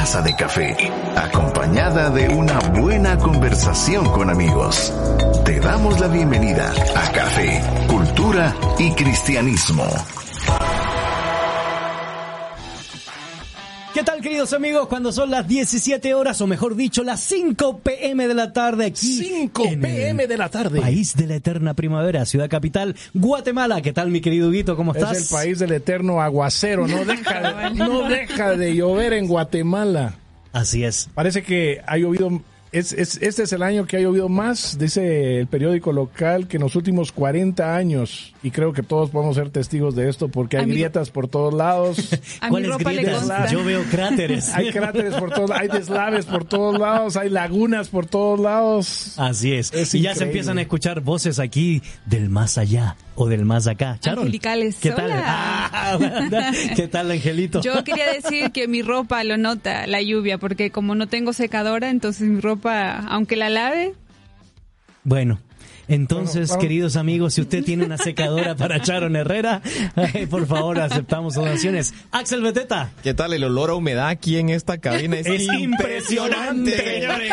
taza de café, acompañada de una buena conversación con amigos. Te damos la bienvenida a Café, Cultura y Cristianismo. ¿Qué tal queridos amigos? Cuando son las 17 horas o mejor dicho las 5 pm de la tarde aquí 5 pm de la tarde. País de la eterna primavera, ciudad capital, Guatemala. ¿Qué tal mi querido Huguito? ¿Cómo estás? Es el país del eterno aguacero, no deja, no deja de llover en Guatemala. Así es. Parece que ha llovido es, es, este es el año que ha llovido más, dice el periódico local, que en los últimos 40 años. Y creo que todos podemos ser testigos de esto porque hay grietas por todos lados. ¿Cuáles grietas? Yo veo cráteres. hay cráteres por todos hay deslaves por todos lados, hay lagunas por todos lados. Así es. y ya se empiezan a escuchar voces aquí del más allá o del más acá. Charon. Angelicales. ¿Qué tal? Ah, ¿Qué tal, Angelito? Yo quería decir que mi ropa lo nota la lluvia porque como no tengo secadora, entonces mi ropa aunque la lave. Bueno, entonces, queridos amigos, si usted tiene una secadora para Charon Herrera, eh, por favor, aceptamos donaciones. Axel Beteta. ¿Qué tal? El olor a humedad aquí en esta cabina es, impresionante, señores.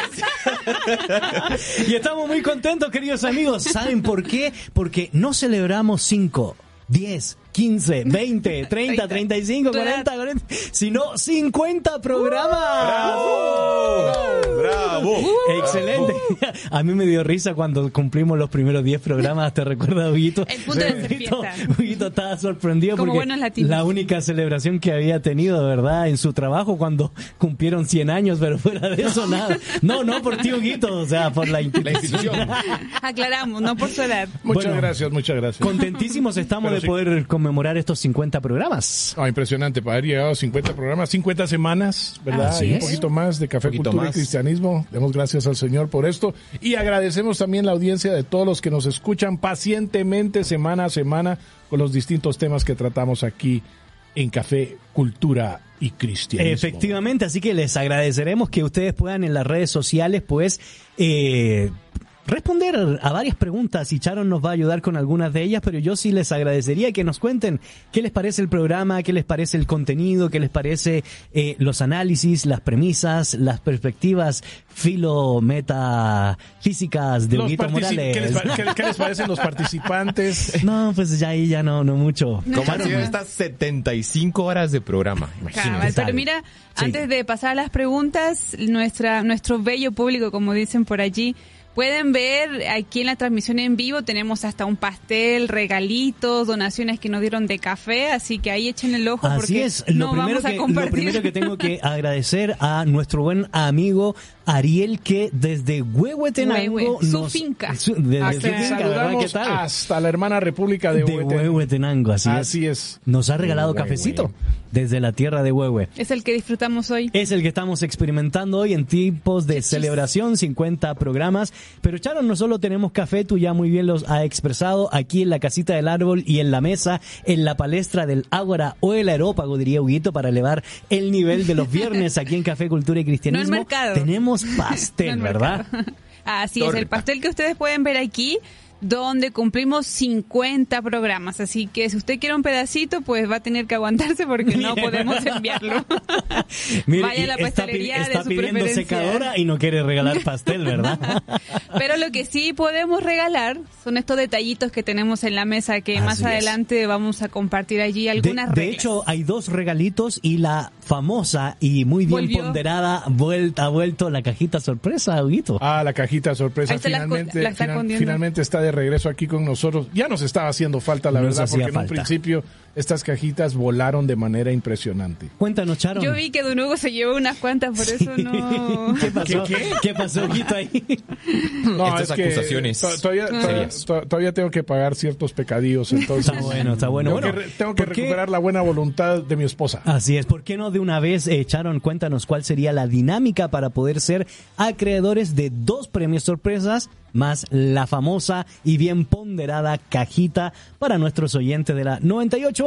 y estamos muy contentos, queridos amigos. ¿Saben por qué? Porque no celebramos cinco, diez, 15, 20, 30, 35, 40, 40, sino 50 programas. ¡Bravo! ¡Bravo! Excelente. A mí me dio risa cuando cumplimos los primeros 10 programas, ¿te recuerdas, Huguito? El punto de fiesta. Huguito estaba sorprendido porque la única celebración que había tenido, ¿verdad? En su trabajo cuando cumplieron 100 años, pero fuera de eso nada. No, no por ti, Huguito, o sea, por la institución. Aclaramos, no por su edad. Muchas gracias, muchas gracias. Contentísimos estamos de poder conmemorar conmemorar estos 50 programas. Oh, impresionante, para haber llegado a 50 programas, 50 semanas, ¿verdad? un poquito más de Café, Cultura y Cristianismo. Demos gracias al Señor por esto. Y agradecemos también la audiencia de todos los que nos escuchan pacientemente semana a semana con los distintos temas que tratamos aquí en Café, Cultura y Cristianismo. Efectivamente, así que les agradeceremos que ustedes puedan en las redes sociales, pues, eh, responder a varias preguntas y Charon nos va a ayudar con algunas de ellas, pero yo sí les agradecería que nos cuenten qué les parece el programa, qué les parece el contenido, qué les parece eh, los análisis, las premisas, las perspectivas filo meta físicas de Huguito Morales. ¿qué les, ¿qué, les, parecen los participantes? No, pues ya ahí ya no, no mucho. ¿Cómo han sido estas 75 horas de programa? Imagínate. pero mira, antes de pasar a las preguntas, nuestra, nuestro bello público, como dicen por allí, Pueden ver aquí en la transmisión en vivo, tenemos hasta un pastel, regalitos, donaciones que nos dieron de café, así que ahí echen el ojo porque es. Lo, primero que, lo primero que tengo que agradecer a nuestro buen amigo Ariel que desde Huehuetenango su finca. hasta la hermana República de, de Huehuetenango. así, es. Nos ha regalado cafecito desde la tierra de Huehue. Es el que disfrutamos hoy. Es el que estamos experimentando hoy en tiempos de celebración, 50 programas. Pero Charo, no solo tenemos café, tú ya muy bien los ha expresado aquí en la casita del árbol y en la mesa, en la palestra del Ágora o el aerópago, diría Huguito, para elevar el nivel de los viernes aquí en Café, Cultura y Cristianismo. No mercado. Tenemos pastel, ¿verdad? Así es, el pastel que ustedes pueden ver aquí donde cumplimos 50 programas. Así que si usted quiere un pedacito, pues va a tener que aguantarse porque no podemos enviarlo. Vaya a la pastelería está, está pidiendo secadora y no quiere regalar pastel, ¿verdad? Pero lo que sí podemos regalar son estos detallitos que tenemos en la mesa que más adelante vamos a compartir allí algunas de, de hecho, hay dos regalitos y la famosa y muy bien ponderada vuelta ha vuelto la cajita sorpresa, Huguito. Ah, la cajita sorpresa finalmente, finalmente está de de regreso aquí con nosotros. Ya nos estaba haciendo falta, la verdad, porque en un principio estas cajitas volaron de manera impresionante. Cuéntanos, Charo. Yo vi que Don Hugo se llevó unas cuantas, por eso no... ¿Qué pasó? ¿Qué, ¿Qué pasó, ahí? No, Estas es acusaciones todavía, todavía, tengo que pagar ciertos pecadillos, entonces... Está bueno, está bueno. Tengo que, tengo que recuperar la buena voluntad de mi esposa. Así es. ¿Por qué no de una vez, eh, Charon, cuéntanos cuál sería la dinámica para poder ser acreedores de dos premios sorpresas más la famosa y bien ponderada cajita para nuestros oyentes de la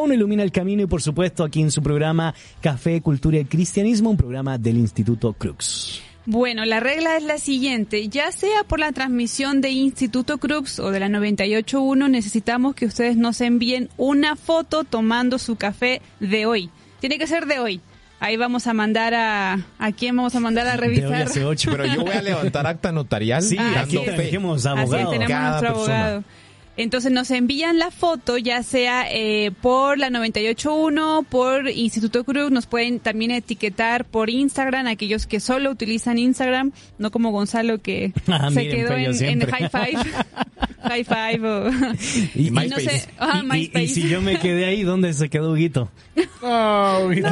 98.1 Ilumina el Camino y por supuesto aquí en su programa Café, Cultura y Cristianismo, un programa del Instituto Crux. Bueno, la regla es la siguiente, ya sea por la transmisión de Instituto Crux o de la 98.1, necesitamos que ustedes nos envíen una foto tomando su café de hoy. Tiene que ser de hoy Ahí vamos a mandar a... ¿A quién vamos a mandar a revisar? Pero yo voy a levantar acta notarial. Sí, aquí tenemos abogado. tenemos nuestro abogado. Entonces nos envían la foto, ya sea eh, por la 981, por Instituto Cruz, nos pueden también etiquetar por Instagram, aquellos que solo utilizan Instagram, no como Gonzalo que ah, se quedó en, High Five. High Five o... Y, no sé, ah, y, si yo me quedé ahí, ¿dónde se quedó Huguito? Oh, Huguito.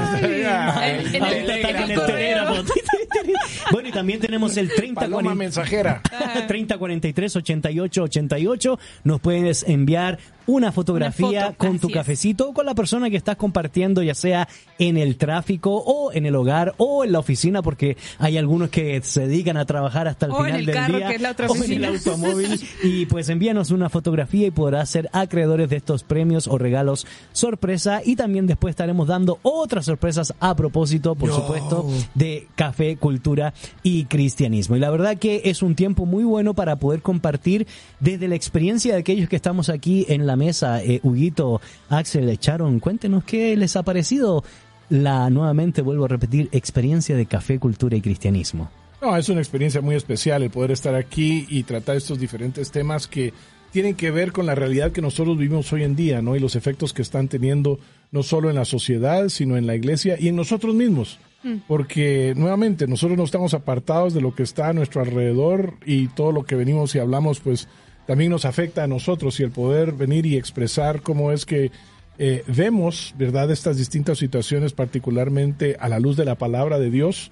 bueno, y también tenemos el 30... Paloma mensajera. 3043 88 88. Nos puedes enviar una fotografía con tu cafecito o con la persona que estás compartiendo, ya sea en el tráfico o en el hogar o en la oficina, porque hay algunos que se dedican a trabajar hasta el final del día o en el automóvil. y pues envíanos una fotografía y podrás ser acreedores de estos premios o regalos sorpresa. Y también después estaremos dando otras sorpresas a propósito, por supuesto, de café, cultura y cristianismo. Y la verdad que es un tiempo muy bueno para poder compartir desde la experiencia de aquellos que estamos aquí en la mesa, eh, Huguito, Axel, echaron, cuéntenos qué les ha parecido la, nuevamente vuelvo a repetir, experiencia de café, cultura y cristianismo. No, es una experiencia muy especial el poder estar aquí y tratar estos diferentes temas que tienen que ver con la realidad que nosotros vivimos hoy en día, ¿no? Y los efectos que están teniendo no solo en la sociedad, sino en la iglesia y en nosotros mismos. Mm. Porque nuevamente nosotros no estamos apartados de lo que está a nuestro alrededor y todo lo que venimos y hablamos, pues también nos afecta a nosotros y el poder venir y expresar cómo es que eh, vemos, ¿verdad?, estas distintas situaciones, particularmente a la luz de la palabra de Dios,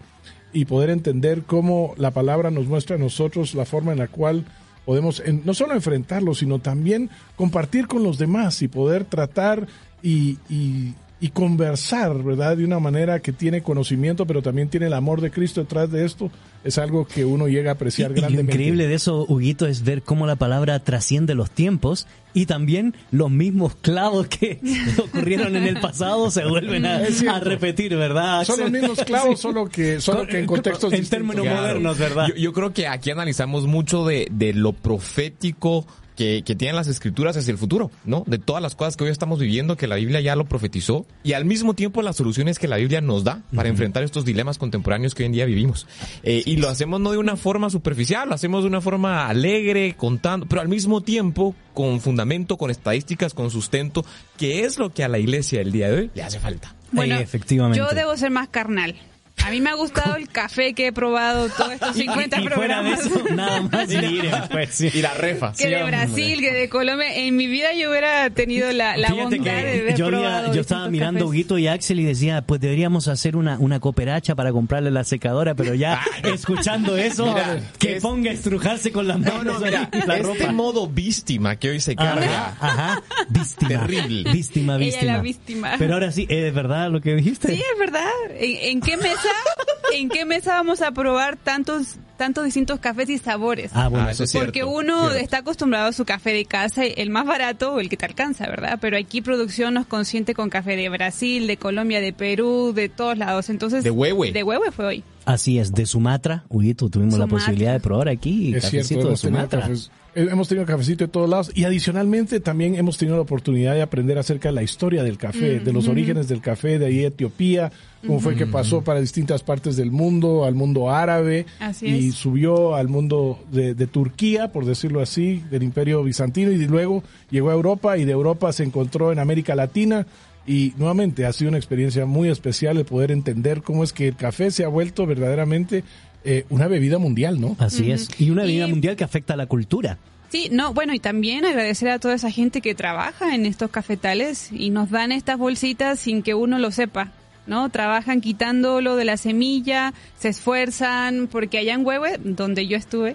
y poder entender cómo la palabra nos muestra a nosotros la forma en la cual podemos no solo enfrentarlo, sino también compartir con los demás y poder tratar y, y, y, conversar, ¿verdad? De una manera que tiene conocimiento, pero también tiene el amor de Cristo detrás de esto, es algo que uno llega a apreciar grandemente. lo increíble de eso, Huguito, es ver cómo la palabra trasciende los tiempos y también los mismos clavos que ocurrieron en el pasado se vuelven a, repetir, ¿verdad? Son los mismos clavos, solo que, solo que en contextos En términos modernos, ¿verdad? Yo, creo que aquí analizamos mucho de, de lo profético que, que, tienen las escrituras hacia el futuro, ¿no? De todas las cosas que hoy estamos viviendo, que la Biblia ya lo profetizó, y al mismo tiempo las soluciones que la Biblia nos da para enfrentar estos dilemas contemporáneos que hoy en día vivimos. Eh, y lo hacemos no de una forma superficial, lo hacemos de una forma alegre, contando, pero al mismo tiempo con fundamento, con estadísticas, con sustento, que es lo que a la iglesia del día de hoy le hace falta. Bueno, efectivamente. Yo debo ser más carnal. A mí me ha gustado el café que he probado todos estos 50 y, programas. Fuera de eso, nada más y, pues, y la refa. Que de Brasil, que de Colombia. En mi vida yo hubiera tenido la, la bondad de haber yo, yo estaba mirando Huguito y Axel y decía, pues deberíamos hacer una, una cooperacha para comprarle la secadora, pero ya escuchando eso, que ponga a estrujarse con las manos. No, no, mira, la este modo víctima que hoy se carga. Ajá, víctima. Terrible. Víctima, víctima. Ella la víctima. Pero ahora sí, ¿es verdad lo que dijiste? Sí, es verdad. en qué mesa ¿en qué mesa vamos a probar tantos tantos distintos cafés y sabores? Ah, bueno, ah, eso es Porque uno está acostumbrado a su café de casa, el más barato o el que te alcanza, ¿verdad? Pero aquí producción nos consiente con café de Brasil, de Colombia, de Perú, de todos lados. Entonces, de Huehue. De Huehue fue hoy. Así es, de Sumatra. Huguito, tuvimos la posibilidad de probar aquí es cierto, de Sumatra. Hemos tenido cafecito de todos lados y adicionalmente también hemos tenido la oportunidad de aprender acerca de la historia del café, de los orígenes del café de ahí Etiopía, cómo fue que pasó para distintas partes del mundo, al mundo árabe y subió al mundo de, de, Turquía, por decirlo así, del imperio bizantino y luego llegó a Europa y de Europa se encontró en América Latina y nuevamente ha sido una experiencia muy especial el poder entender cómo es que el café se ha vuelto verdaderamente eh, una bebida mundial, ¿no? Así es. Y una bebida mundial que afecta a la cultura. Sí, no, bueno, y también agradecer a toda esa gente que trabaja en estos cafetales y nos dan estas bolsitas sin que uno lo sepa. ¿no? Trabajan quitándolo de la semilla, se esfuerzan, porque allá en Huehue, donde yo estuve,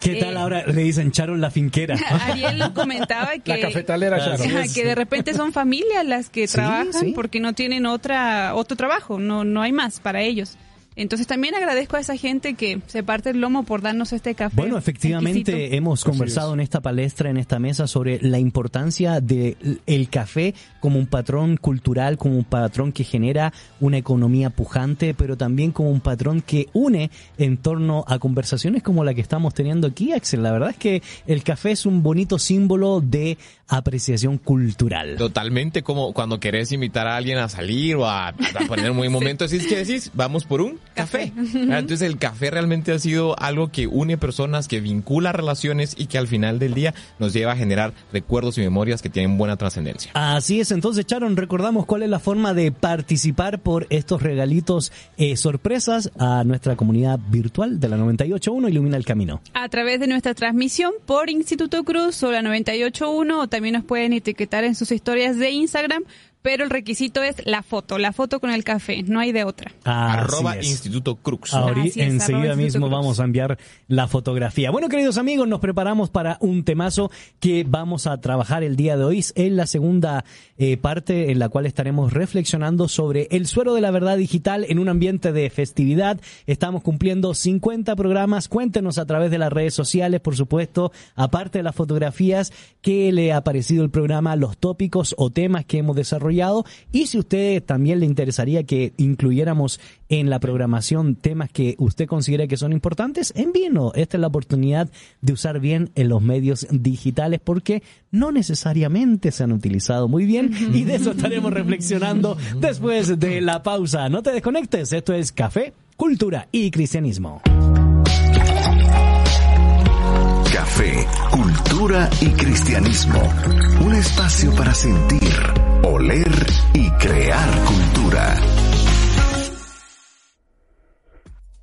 ¿Qué tal eh, ahora le dicen Charon la finquera? Ariel nos comentaba que... La cafetalera Charon. que de repente son familias las que trabajan porque no tienen otra otro trabajo, no, no hay más para ellos. Entonces también agradezco a esa gente que se parte el lomo por darnos este café. Bueno, efectivamente hemos conversado en esta palestra, en esta mesa, sobre la importancia del el café como un patrón cultural, como un patrón que genera una economía pujante, pero también como un patrón que une en torno a conversaciones como la que estamos teniendo aquí, Axel. La verdad es que el café es un bonito símbolo de apreciación cultural. Totalmente como cuando querés invitar a alguien a salir o a, poner un buen momento, así es que decís, vamos por un café. Entonces el café realmente ha sido algo que une personas, que vincula relaciones y que al final del día nos lleva a generar recuerdos y memorias que tienen buena trascendencia. Así es, entonces Charon, recordamos cuál es la forma de participar por estos regalitos eh, sorpresas a nuestra comunidad virtual de la 98.1 Ilumina el Camino. A través de nuestra transmisión por Instituto Cruz o la 98.1 o también nos pueden etiquetar en sus historias de Instagram pero el requisito es la foto, la foto con el café, no hay de otra. arroba Instituto Crux. enseguida mismo vamos a enviar la fotografía. Bueno, queridos amigos, nos preparamos para un temazo que vamos a trabajar el día de hoy. en la segunda eh, parte en la cual estaremos reflexionando sobre el suero de la verdad digital en un ambiente de festividad. Estamos cumpliendo 50 programas. Cuéntenos a través de las redes sociales, por supuesto, aparte de las fotografías, qué le ha parecido el programa, los tópicos o temas que hemos desarrollado y si usted también le interesaría que incluyéramos en la programación temas que usted considere que son importantes, envíenos. Esta es la oportunidad de usar bien en los medios digitales porque no necesariamente se han utilizado muy bien y de eso estaremos reflexionando después de la pausa. No te desconectes, esto es Café, Cultura y Cristianismo. Café, Cultura y Cristianismo. Un espacio para sentir oler y crear cultura.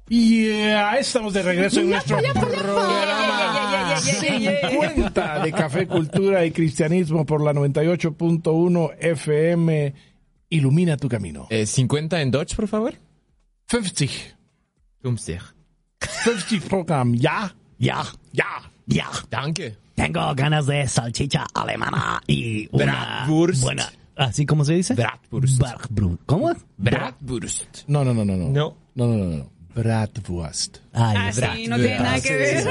Y estamos de regreso en nuestro programa 50 de Café, Cultura y Cristianismo por la 98.1 FM. Ilumina tu camino. 50 en Dutch, por favor. 50. 50. 50 program. Ya. Ya. Ya. Ya. Danke. Tengo ganas de salchicha alemana y una buena ¿Así como se dice? Bratwurst. ¿Cómo? Bratwurst. No, no, no, no, no. No. No, no, no, no. Bratwurst. Ay, ah, sí, no tiene nada que ver.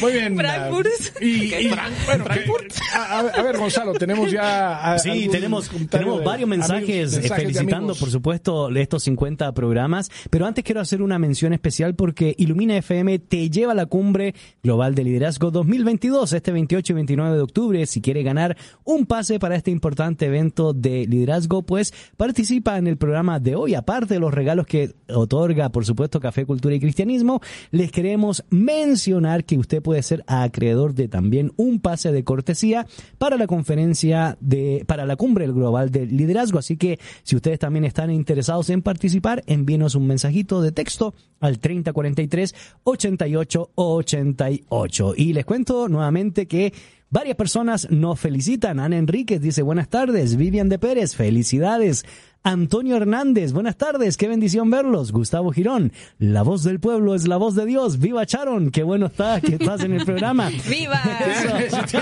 Muy bien. Frankfurt. Y, y bueno, Frankfurt. A, a, ver, Gonzalo, tenemos ya. A, sí, tenemos, tenemos varios mensajes, amigos, mensajes felicitando, por supuesto, estos 50 programas. Pero antes quiero hacer una mención especial porque Ilumina FM te lleva a la cumbre global de liderazgo 2022 este 28 y 29 de octubre. Si quiere ganar un pase para este importante evento de liderazgo, pues participa en el programa de hoy. Aparte de los regalos que otorga, por supuesto, Café, Cultura y Cristianismo les queremos mencionar que usted puede ser acreedor de también un pase de cortesía para la conferencia de, para la cumbre global de liderazgo. Así que si ustedes también están interesados en participar, envíenos un mensajito de texto al 3043 88 88. Y les cuento nuevamente que Varias personas nos felicitan. Ana Enríquez dice buenas tardes. Vivian de Pérez, felicidades. Antonio Hernández, buenas tardes, qué bendición verlos. Gustavo Girón, la voz del pueblo es la voz de Dios. Viva Charon, qué bueno está que estás en el programa. ¡Viva!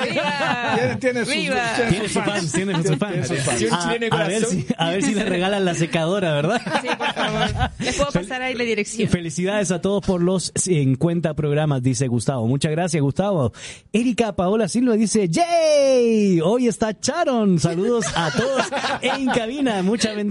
¡Viva! Tiene, tiene sus fans, tiene sus fans. A, ver si, a ver si le regalan la secadora, ¿verdad? Sí, por favor. Les puedo pasar ahí la dirección. Felicidades a todos por los 50 programas, dice Gustavo. Muchas gracias, Gustavo. Erika Paola Silva dice, ¡Yay! Hoy está Charon. Saludos a todos en cabina. Muchas bendiciones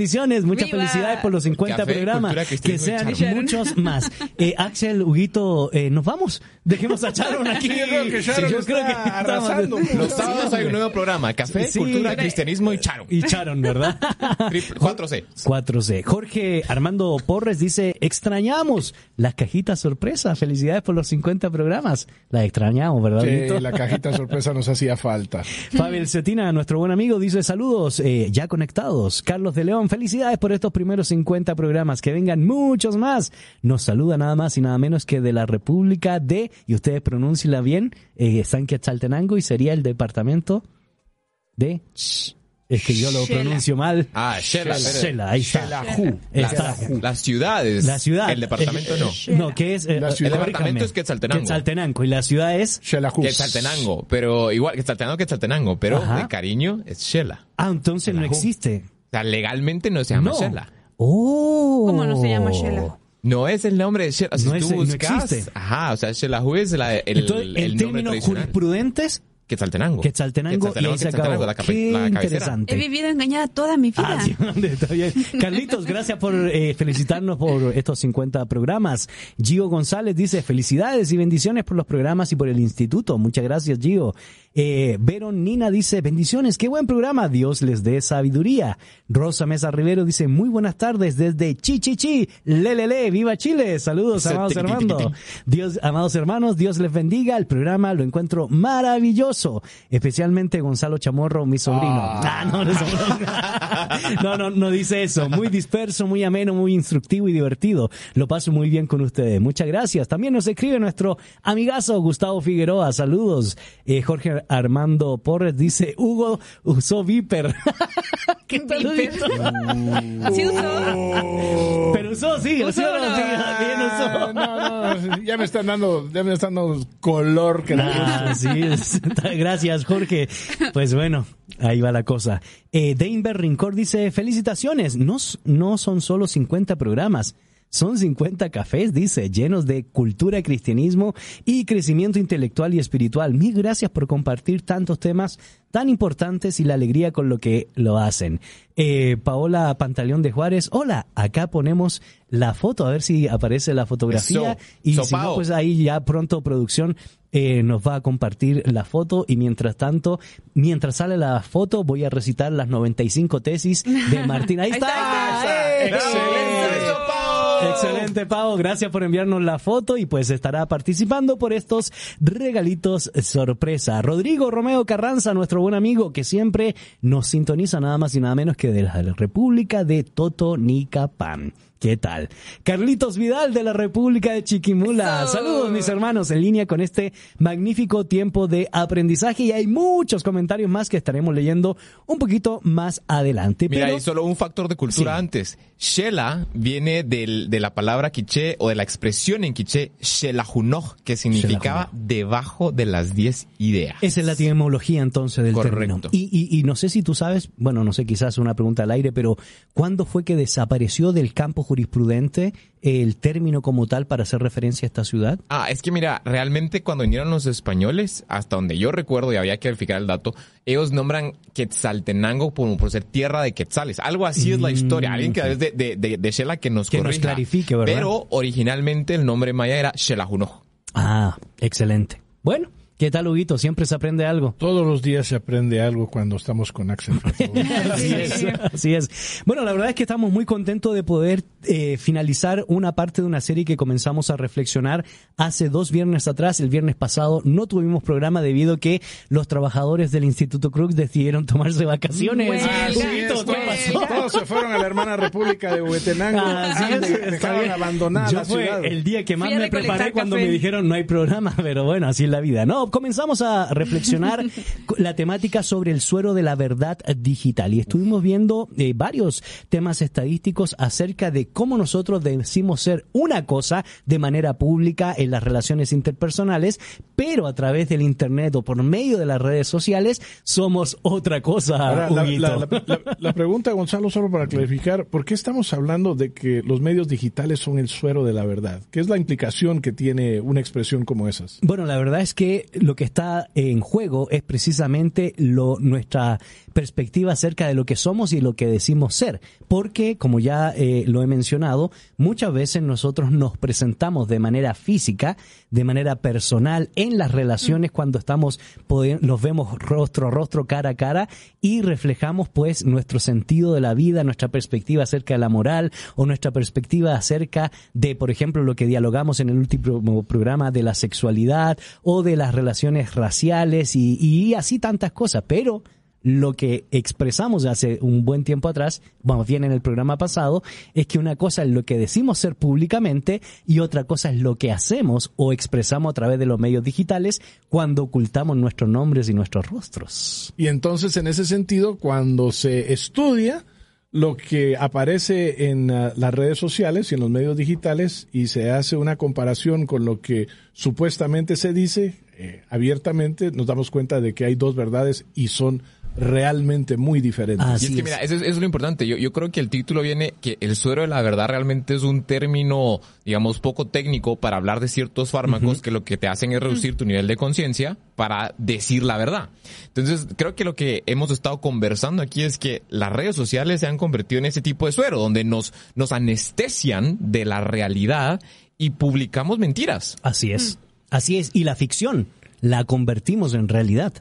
muchas felicidades por los 50 programas. Que sean muchos más. Eh, Axel, Huguito, eh, nos vamos. Dejemos a Charon aquí. yo creo que Charon yo creo que arrasando. Los sábados hay un nuevo programa. Café, cultura, cristianismo y Charon. Y Charon, ¿verdad? 4C. 4C. Jorge Armando Porres dice, extrañamos las cajitas sorpresa. Felicidades por los 50 programas. Las extrañamos, ¿verdad? Sí, la cajita sorpresa nos hacía falta. Pavel Cetina, nuestro buen amigo, dice saludos, eh, ya conectados. Carlos de León, felicidades por estos primeros 50 programas. Que vengan muchos más. Nos saluda nada más y nada menos que de la República de, y ustedes pronuncienla bien, eh, San Quetzaltenango y sería el departamento de... Es que yo lo pronuncio mal. Ah, Shela. Shela, ahí está. Las ciudades. La ciudad. El departamento no. No, que es... Eh, el departamento es Quetzaltenango. Quetzaltenango. Y la ciudad es... Xelajú. Quetzaltenango. Pero igual, Quetzaltenango, Quetzaltenango. Pero de cariño es Shela. Ah, entonces no existe sea, legalmente no se llama no. Shela. Oh. ¿Cómo no se llama Shela? No es el nombre de Shela. Si no, tú es, buscas, no existe. Ajá, o sea, Shelahu es la, el, Entonces, el, términos jurisprudentes Quetzaltenango. Quetzaltenango, y ahí se acabó. La, Qué interesante. He vivido engañada toda mi vida. Ah, Carlitos, gracias por eh, felicitarnos por estos 50 programas. Gio González dice, felicidades y bendiciones por los programas y por el instituto. Muchas gracias, Gio. Eh, Veron Nina dice, bendiciones, qué buen programa, Dios les dé sabiduría. Rosa Mesa Rivero dice, muy buenas tardes desde Chichichi, lelele, viva Chile. Saludos, amados hermanos. Dios, amados hermanos, Dios les bendiga. El programa lo encuentro maravilloso, especialmente Gonzalo Chamorro, mi sobrino. Ah. Ah, no, no, no, dice eso. Muy disperso, muy ameno, muy instructivo y divertido. Lo paso muy bien con ustedes. Muchas gracias. También nos escribe nuestro amigazo Gustavo Figueroa. Saludos. Eh, Jorge Armando Porres dice, Hugo usó Viper. ¿Qué tal ¿Sí usó? Pero usó, sí, usó, no, no, no, ya me están dando, ya me están dando color que ah, sí, gracias Jorge. Pues bueno, ahí va la cosa. Eh, Deinber Rincor dice, felicitaciones, no, no son solo 50 programas, son 50 cafés, dice, llenos de cultura, cristianismo y crecimiento intelectual y espiritual. Mil gracias por compartir tantos temas tan importantes y la alegría con lo que lo hacen. Eh, Paola Pantaleón de Juárez, hola, acá ponemos la foto, a ver si aparece la fotografía. y si no, pues ahí ya pronto producción eh, nos va a compartir la foto y mientras tanto, mientras sale la foto, voy a recitar las 95 tesis de Martín. Ahí, está. ¡Excelente! Excelente, Pau. Gracias por enviarnos la foto y pues estará participando por estos regalitos sorpresa. Rodrigo Romeo Carranza, nuestro buen amigo que siempre nos sintoniza nada más y nada menos que de la República de Totonicapán. ¿Qué tal? Carlitos Vidal de la República de Chiquimula. Saludos mis hermanos en línea con este magnífico tiempo de aprendizaje y hay muchos comentarios más que estaremos leyendo un poquito más adelante. Mira, hay solo un factor de cultura antes. Shela viene del, de la palabra quiché o de la expresión en quiché Shelahunoj, que significaba debajo de las diez ideas. Esa es la etimología entonces del término. Y, y, y no sé si tú sabes, bueno, no sé, quizás una pregunta al aire, pero ¿cuándo fue que desapareció del campo jurisprudente el término como tal para hacer referencia a esta ciudad? Ah, es que mira, realmente cuando vinieron los españoles, hasta donde yo recuerdo y había que verificar el dato, ellos nombran Quetzaltenango por, por ser tierra de quetzales. Algo así es la mm, historia. Alguien que de, de, de, de Shela que nos que nos clarifique, ¿verdad? Pero originalmente el nombre maya era Shelajuno. Ah, excelente. Bueno, ¿Qué tal, Huguito? Siempre se aprende algo. Todos los días se aprende algo cuando estamos con Axel. así, es, así es. Bueno, la verdad es que estamos muy contentos de poder eh, finalizar una parte de una serie que comenzamos a reflexionar hace dos viernes atrás. El viernes pasado no tuvimos programa debido a que los trabajadores del Instituto Cruz decidieron tomarse vacaciones. Huguito, ¿qué pasó? Todos se fueron a la hermana República de Huetenango. Así es, dejaron abandonada la ciudad. el día que más me preparé cuando me dijeron no hay programa, pero bueno, así es la vida. No, comenzamos a reflexionar la temática sobre el suero de la verdad digital y estuvimos viendo eh, varios temas estadísticos acerca de cómo nosotros decimos ser una cosa de manera pública en las relaciones interpersonales, pero a través del Internet o por medio de las redes sociales somos otra cosa. la, pregunta, Gonzalo, solo para clarificar, ¿por qué estamos hablando de que los medios digitales son el suero de la verdad? ¿Qué es la implicación que tiene una expresión como esas? Bueno, la verdad es que lo que está en juego es precisamente lo, nuestra perspectiva acerca de lo que somos y lo que decimos ser. Porque, como ya eh, lo he mencionado, muchas veces nosotros nos presentamos de manera física, de manera personal, en las relaciones mm. cuando estamos, nos vemos rostro a rostro, cara a cara, y reflejamos pues nuestro sentido de la vida, nuestra perspectiva acerca de la moral, o nuestra perspectiva acerca de, por ejemplo, lo que dialogamos en el último programa de la sexualidad, o de las relaciones raciales, y, y así tantas cosas. Pero, lo que expresamos hace un buen tiempo atrás, vamos bien en el programa pasado, es que una cosa es lo que decimos ser públicamente y otra cosa es lo que hacemos o expresamos a través de los medios digitales cuando ocultamos nuestros nombres y nuestros rostros. Y entonces, en ese sentido, cuando se estudia lo que aparece en uh, las redes sociales y en los medios digitales y se hace una comparación con lo que supuestamente se dice eh, abiertamente, nos damos cuenta de que hay dos verdades y son realmente muy diferentes. y es que mira, eso es, lo importante. Yo, yo creo que el título viene que el suero de la verdad realmente es un término, digamos, poco técnico para hablar de ciertos fármacos que lo que te hacen es reducir tu nivel de conciencia para decir la verdad. Entonces, creo que lo que hemos estado conversando aquí es que las redes sociales se han convertido en ese tipo de suero, donde nos, nos anestesian de la realidad y publicamos mentiras. Así es. Así es. Y la ficción la convertimos en realidad.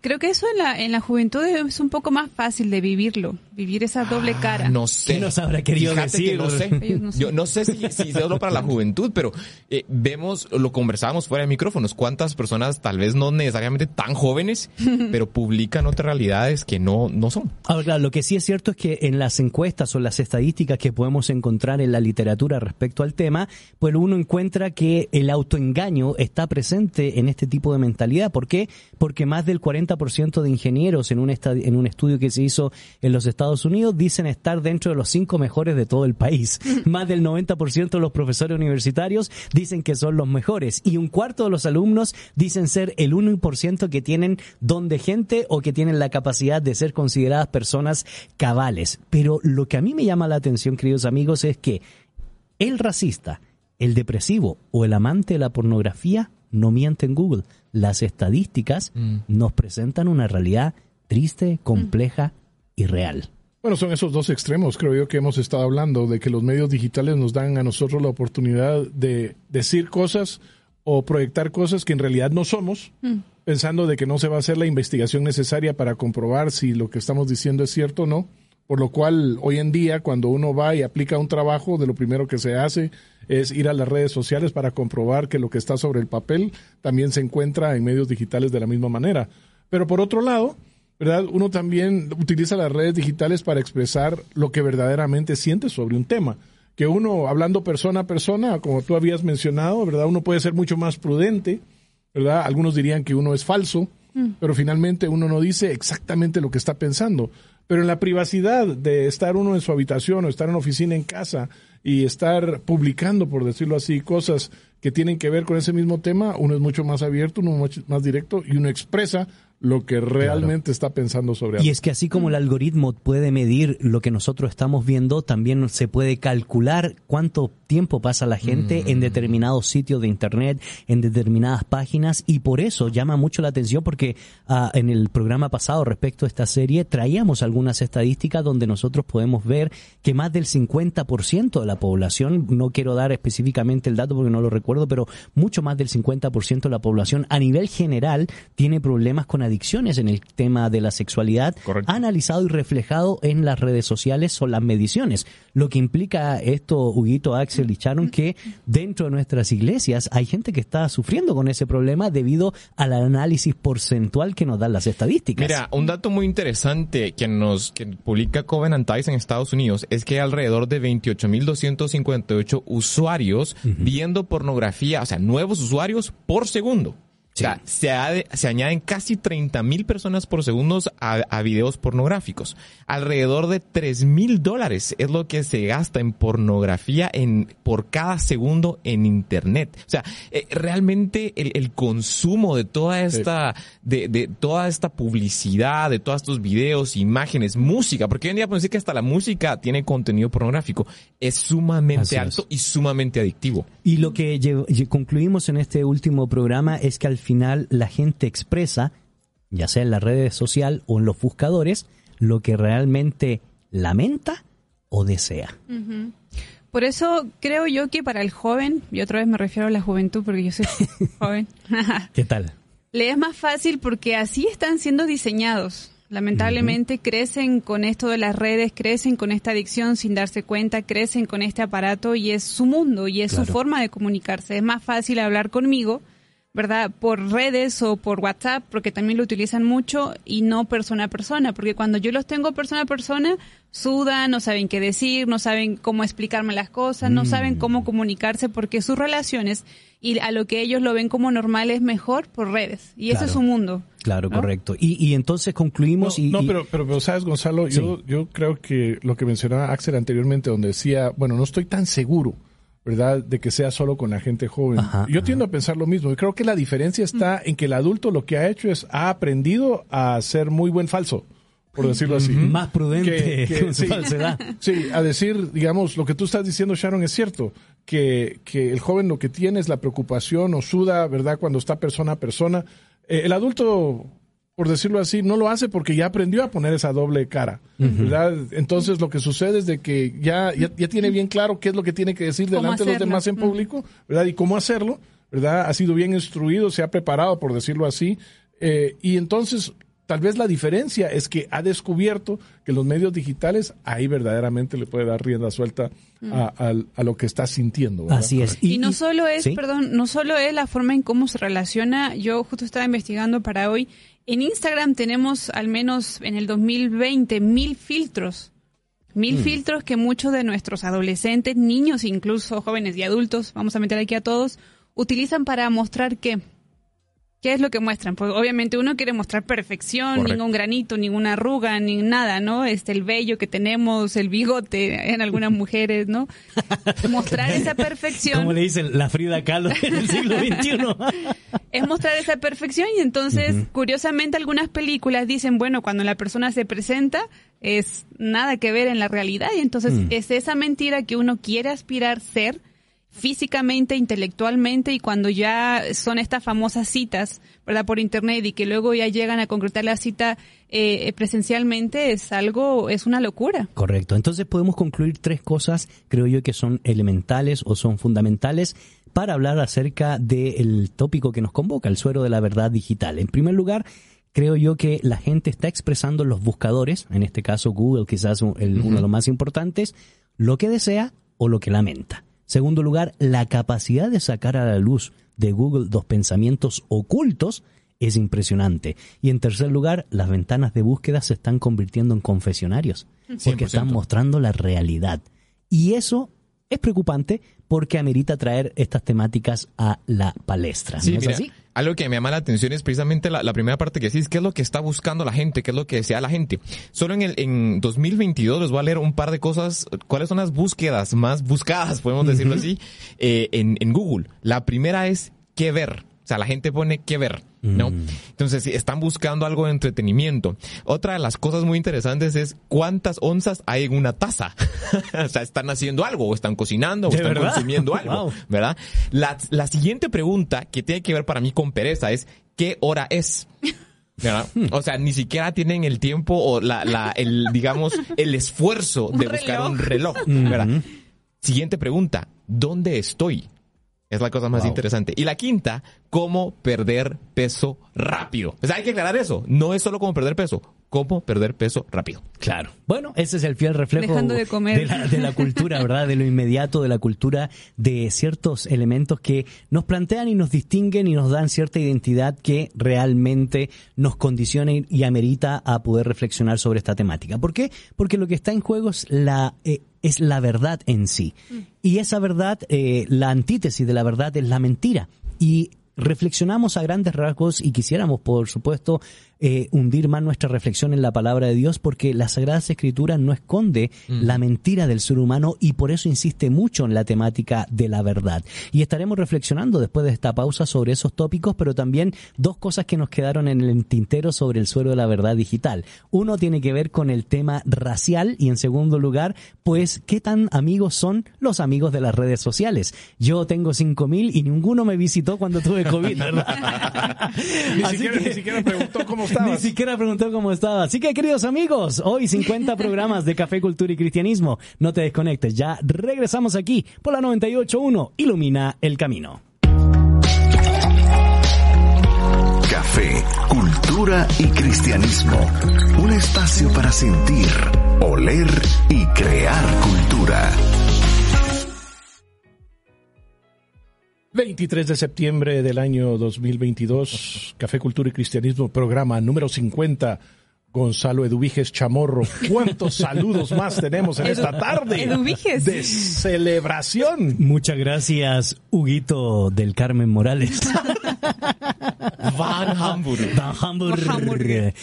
Creo que eso en la, en la juventud es un poco más fácil de vivirlo, vivir esa doble ah, cara. No sé. ¿Qué nos habrá querido decir? no sé. Yo no sé si, si es solo para la juventud, pero eh, vemos, lo conversábamos fuera de micrófonos, cuántas personas, tal vez no necesariamente tan jóvenes, pero publican otras realidades que no, no son. Ahora, claro, lo que sí es cierto es que en las encuestas o las estadísticas que podemos encontrar en la literatura respecto al tema, pues uno encuentra que el autoengaño está presente en este tipo de mentalidad. ¿Por qué? Porque más del 40% de ingenieros en un, en un estudio que se hizo en los Estados Unidos dicen estar dentro de los cinco mejores de todo el país. Más del 90% de los profesores universitarios dicen que son los mejores y un cuarto de los alumnos dicen ser el 1% que tienen don de gente o que tienen la capacidad de ser consideradas personas cabales. Pero lo que a mí me llama la atención, queridos amigos, es que el racista, el depresivo o el amante de la pornografía no miente en Google. Las estadísticas mm. nos presentan una realidad triste, compleja y real. Bueno, son esos dos extremos, creo yo, que hemos estado hablando, de que los medios digitales nos dan a nosotros la oportunidad de decir cosas o proyectar cosas que en realidad no somos, mm. pensando de que no se va a hacer la investigación necesaria para comprobar si lo que estamos diciendo es cierto o no. Por lo cual, hoy en día, cuando uno va y aplica un trabajo, de lo primero que se hace es ir a las redes sociales para comprobar que lo que está sobre el papel también se encuentra en medios digitales de la misma manera. Pero por otro lado, ¿verdad? Uno también utiliza las redes digitales para expresar lo que verdaderamente siente sobre un tema. Que uno, hablando persona a persona, como tú habías mencionado, ¿verdad? Uno puede ser mucho más prudente, ¿verdad? Algunos dirían que uno es falso, mm. pero finalmente uno no dice exactamente lo que está pensando. Pero en la privacidad de estar uno en su habitación o estar en oficina en casa y estar publicando, por decirlo así, cosas que tienen que ver con ese mismo tema, uno es mucho más abierto, uno es más directo y uno expresa lo que realmente está pensando sobre algo. Y es que así como el algoritmo puede medir lo que nosotros estamos viendo, también se puede calcular cuánto tiempo pasa la gente en mm. determinados sitios de internet, en determinadas páginas, y por eso llama mucho la atención porque ah, en el programa pasado respecto a esta serie traíamos algunas estadísticas donde nosotros podemos ver que más del 50% de la población, no quiero dar específicamente el dato porque no lo recuerdo, pero mucho más del 50% de la población a nivel general tiene problemas con adicciones en el tema de la sexualidad, analizado y reflejado en las redes sociales son las mediciones. Lo que implica esto, Huguito, Axel y Sharon, que dentro de nuestras iglesias hay gente que está sufriendo con ese problema debido al análisis porcentual que nos dan las estadísticas. Mira, un dato muy interesante que nos que publica Covenant Eyes en Estados Unidos es que hay alrededor de 28.258 usuarios viendo pornografía, o sea, nuevos usuarios por segundo. O sea, se, se, añaden casi 30 mil personas por segundo a, videos pornográficos. Alrededor de 3 mil dólares es lo que se gasta en pornografía en, por cada segundo en Internet. O sea, eh, realmente el, consumo de toda esta, de, de, toda esta publicidad, de todos estos videos, imágenes, música, porque hoy en día podemos decir que hasta la música tiene contenido pornográfico, es sumamente alto y sumamente adictivo. Y lo que concluimos en este último programa es que al final la gente expresa, ya sea en las redes sociales o en los buscadores, lo que realmente lamenta o desea. Por eso creo yo que para el joven, y otra vez me refiero a la juventud porque yo soy joven. ¿Qué tal? Le es más fácil porque así están siendo diseñados. Lamentablemente crecen con esto de las redes, crecen con esta adicción sin darse cuenta, crecen con este aparato y es su mundo y es su forma de comunicarse. Es más fácil hablar conmigo ¿verdad? Por redes o por WhatsApp, porque también lo utilizan mucho y no persona a persona, porque cuando yo los tengo persona a persona, sudan, no saben qué decir, no saben cómo explicarme las cosas, no saben cómo mm. comunicarse, porque sus relaciones y a lo que ellos lo ven como normal es mejor por redes. Y ese es su mundo. Claro, correcto. Y, y entonces concluimos no, y... No, pero, pero, pero, sabes, Gonzalo, yo, yo creo que lo que mencionaba Axel anteriormente, donde decía, bueno, no estoy tan seguro ¿verdad? De que sea solo con la gente joven. Yo tiendo a pensar lo mismo. Y creo que la diferencia está en que el adulto lo que ha hecho es ha aprendido a ser muy buen falso. por decirlo así. Más prudente que, sí, falsedad. Sí, a decir, digamos, lo que tú estás diciendo, Sharon, es cierto, que, que el joven lo que tiene es la preocupación o suda, ¿verdad?, cuando está persona a persona. Eh, el adulto por decirlo así, no lo hace porque ya aprendió a poner esa doble cara, ¿verdad? Entonces lo que sucede es de que ya, ya, tiene bien claro qué es lo que tiene que decir delante de los demás en público, ¿verdad? Y cómo hacerlo, ¿verdad? Ha sido bien instruido, se ha preparado, por decirlo así, eh, y entonces tal vez la diferencia es que ha descubierto que los medios digitales ahí verdaderamente le puede dar rienda suelta a, lo que está sintiendo. Así es. Y, no solo es, perdón, no solo es la forma en cómo se relaciona, yo justo estaba investigando para hoy, en Instagram tenemos al menos en el 2020 mil filtros. Mil mm. filtros que muchos de nuestros adolescentes, niños, incluso jóvenes y adultos, vamos a meter aquí a todos, utilizan para mostrar que ¿Qué es lo que muestran? Pues obviamente uno quiere mostrar perfección, ningún granito, ninguna arruga, ni nada, ¿no? Este, el vello que tenemos, el bigote en algunas mujeres, ¿no? Mostrar esa perfección. Como le dicen, la Frida Kahlo del siglo XXI. es mostrar esa perfección y entonces, curiosamente, algunas películas dicen, bueno, cuando la persona se presenta, es nada que ver en la realidad y entonces mm. es esa mentira que uno quiere aspirar ser físicamente, intelectualmente y cuando ya son estas famosas citas, ¿verdad? Por internet y que luego ya llegan a concretar la cita eh, presencialmente es algo, es una locura. Correcto. Entonces podemos concluir tres cosas, creo yo, que son elementales o son fundamentales para hablar acerca del tópico que nos convoca, el suero de la verdad digital. En primer lugar, creo yo que la gente está expresando en los buscadores, en este caso Google quizás uno de los más importantes, lo que desea o lo que lamenta. Segundo lugar, la capacidad de sacar a la luz de Google dos pensamientos ocultos es impresionante. Y en tercer lugar, las ventanas de búsqueda se están convirtiendo en confesionarios, porque están mostrando la realidad. Y eso es preocupante porque amerita traer estas temáticas a la palestra. ¿No es así? algo que me llama la atención es precisamente la, primera parte que decís, qué es lo que está buscando la gente, qué es lo que desea la gente. Solo en el en 2022 les voy a leer un par de cosas, cuáles son las búsquedas más buscadas, podemos decirlo así, eh, en, en Google. La primera es qué ver sea, la gente pone que ver, ¿no? Mm. Entonces, están buscando algo de entretenimiento. Otra de las cosas muy interesantes es cuántas onzas hay en una taza. o sea, están haciendo algo, o están cocinando, o están consumiendo algo, ¿verdad? La, la siguiente pregunta que tiene que ver para mí con pereza es, ¿qué hora es? ¿verdad? O sea, ni siquiera tienen el tiempo o la, la, el, digamos, el esfuerzo de buscar un reloj, ¿verdad? Siguiente pregunta, ¿dónde estoy? Es la cosa más interesante. Y la quinta, cómo perder peso rápido. O sea, hay que aclarar eso. No es solo cómo perder peso, cómo perder peso rápido. Claro. Bueno, ese es el fiel reflejo de, comer. de, la, cultura, ¿verdad? De lo inmediato, de la cultura, de ciertos elementos que nos plantean y nos distinguen y nos dan cierta identidad que realmente nos condiciona y amerita a poder reflexionar sobre esta temática. ¿Por qué? Porque lo que está en juego es la... Eh, es la verdad en sí. Mm. Y esa verdad, eh, la antítesis de la verdad es la mentira. Y reflexionamos a grandes rasgos y quisiéramos, por supuesto, eh, hundir más nuestra reflexión en la palabra de Dios porque la Sagrada Escritura no esconde mm. la mentira del ser humano y por eso insiste mucho en la temática de la verdad. Y estaremos reflexionando después de esta pausa sobre esos tópicos, pero también dos cosas que nos quedaron en el tintero sobre el suelo de la verdad digital. Uno tiene que ver con el tema racial y en segundo lugar, pues, ¿qué tan amigos son los amigos de las redes sociales? Yo tengo cinco mil y ninguno me visitó cuando tuve COVID, ¿verdad? ni, siquiera, ni siquiera preguntó cómo ni siquiera preguntó cómo estaba. Así que, queridos amigos, hoy 50 programas de Café, Cultura y Cristianismo. No te desconectes, ya regresamos aquí por la 98.1. Ilumina el camino. Café, Cultura y Cristianismo. Un espacio para sentir, oler y crear cultura. 23 de septiembre del año 2022, Café Cultura y Cristianismo, programa número 50. Gonzalo Eduviges Chamorro. ¿Cuántos saludos más tenemos en esta tarde? Eduviges. De celebración. Muchas gracias, Huguito del Carmen Morales. Van Hamburg. Van Hamburg.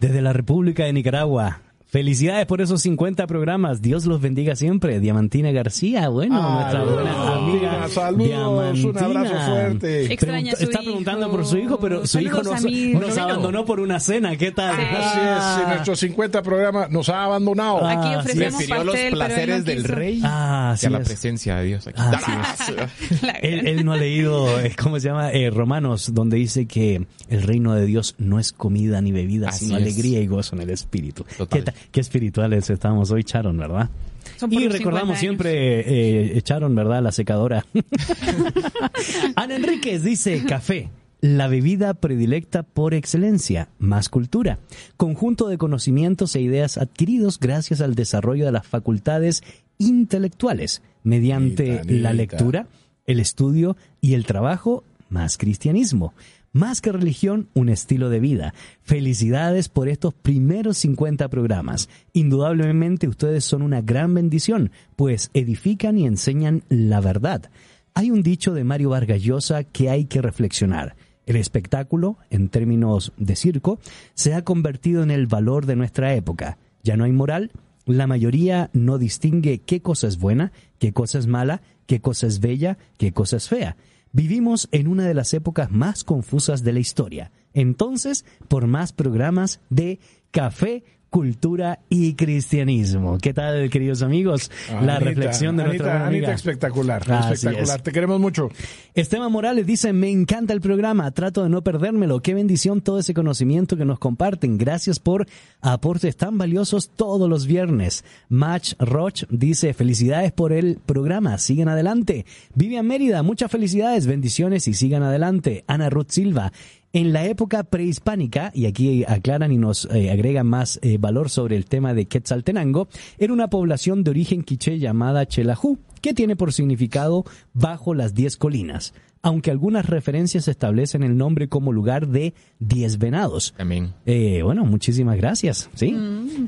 Desde la República de Nicaragua. Felicidades por esos 50 programas. Dios los bendiga siempre. Diamantina García, bueno, Ah, nuestra buena amiga. saludos, un abrazo fuerte. Extraña a su está hijo. preguntando por su hijo, pero su hijo nos, abandonó por una cena. ¿Qué tal? Sí. Así es, en nuestros 50 programas nos ha abandonado. Ah, Aquí ofrecemos los pastel, placeres no del rey Ah, así a la es. presencia de Dios. aquí. Ah, Él, él no ha leído, eh, ¿cómo se llama? Eh, Romanos, donde dice que el reino de Dios no es comida ni bebida, Así sino es. alegría y gozo en el espíritu. Total. ¿Qué, ta- qué espirituales estamos hoy, Charon, ¿verdad? Y los 50 recordamos siempre, eh, Charon, ¿verdad? La secadora. Ana Enríquez dice, café. La bebida predilecta por excelencia, más cultura, conjunto de conocimientos e ideas adquiridos gracias al desarrollo de las facultades intelectuales mediante la lectura, el estudio y el trabajo, más cristianismo. Más que religión, un estilo de vida. Felicidades por estos primeros 50 programas. Indudablemente ustedes son una gran bendición, pues edifican y enseñan la verdad. Hay un dicho de Mario Vargas Llosa que hay que reflexionar. El espectáculo, en términos de circo, se ha convertido en el valor de nuestra época. Ya no hay moral, la mayoría no distingue qué cosa es buena, qué cosa es mala, qué cosa es bella, qué cosa es fea. Vivimos en una de las épocas más confusas de la historia. Entonces, por más programas de café, cultura y cristianismo. ¿Qué tal, queridos amigos? la reflexión de Anita, nuestra Anita espectacular, espectacular. es. Te queremos mucho. Esteban Morales dice, me encanta el programa, trato de no perdérmelo. Qué bendición todo ese conocimiento que nos comparten. Gracias por aportes tan valiosos todos los viernes. Match Roch dice, felicidades por el programa, sigan adelante. Vivian Mérida, muchas felicidades, bendiciones y sigan adelante. Ana Ruth Silva, en la época prehispánica, y aquí aclaran y nos eh, agregan más eh, valor sobre el tema de Quetzaltenango, era una población de origen quiché llamada Chelajú, que tiene por significado bajo las diez colinas, aunque algunas referencias establecen el nombre como lugar de diez venados. Amén. Eh, bueno, muchísimas gracias. ¿sí?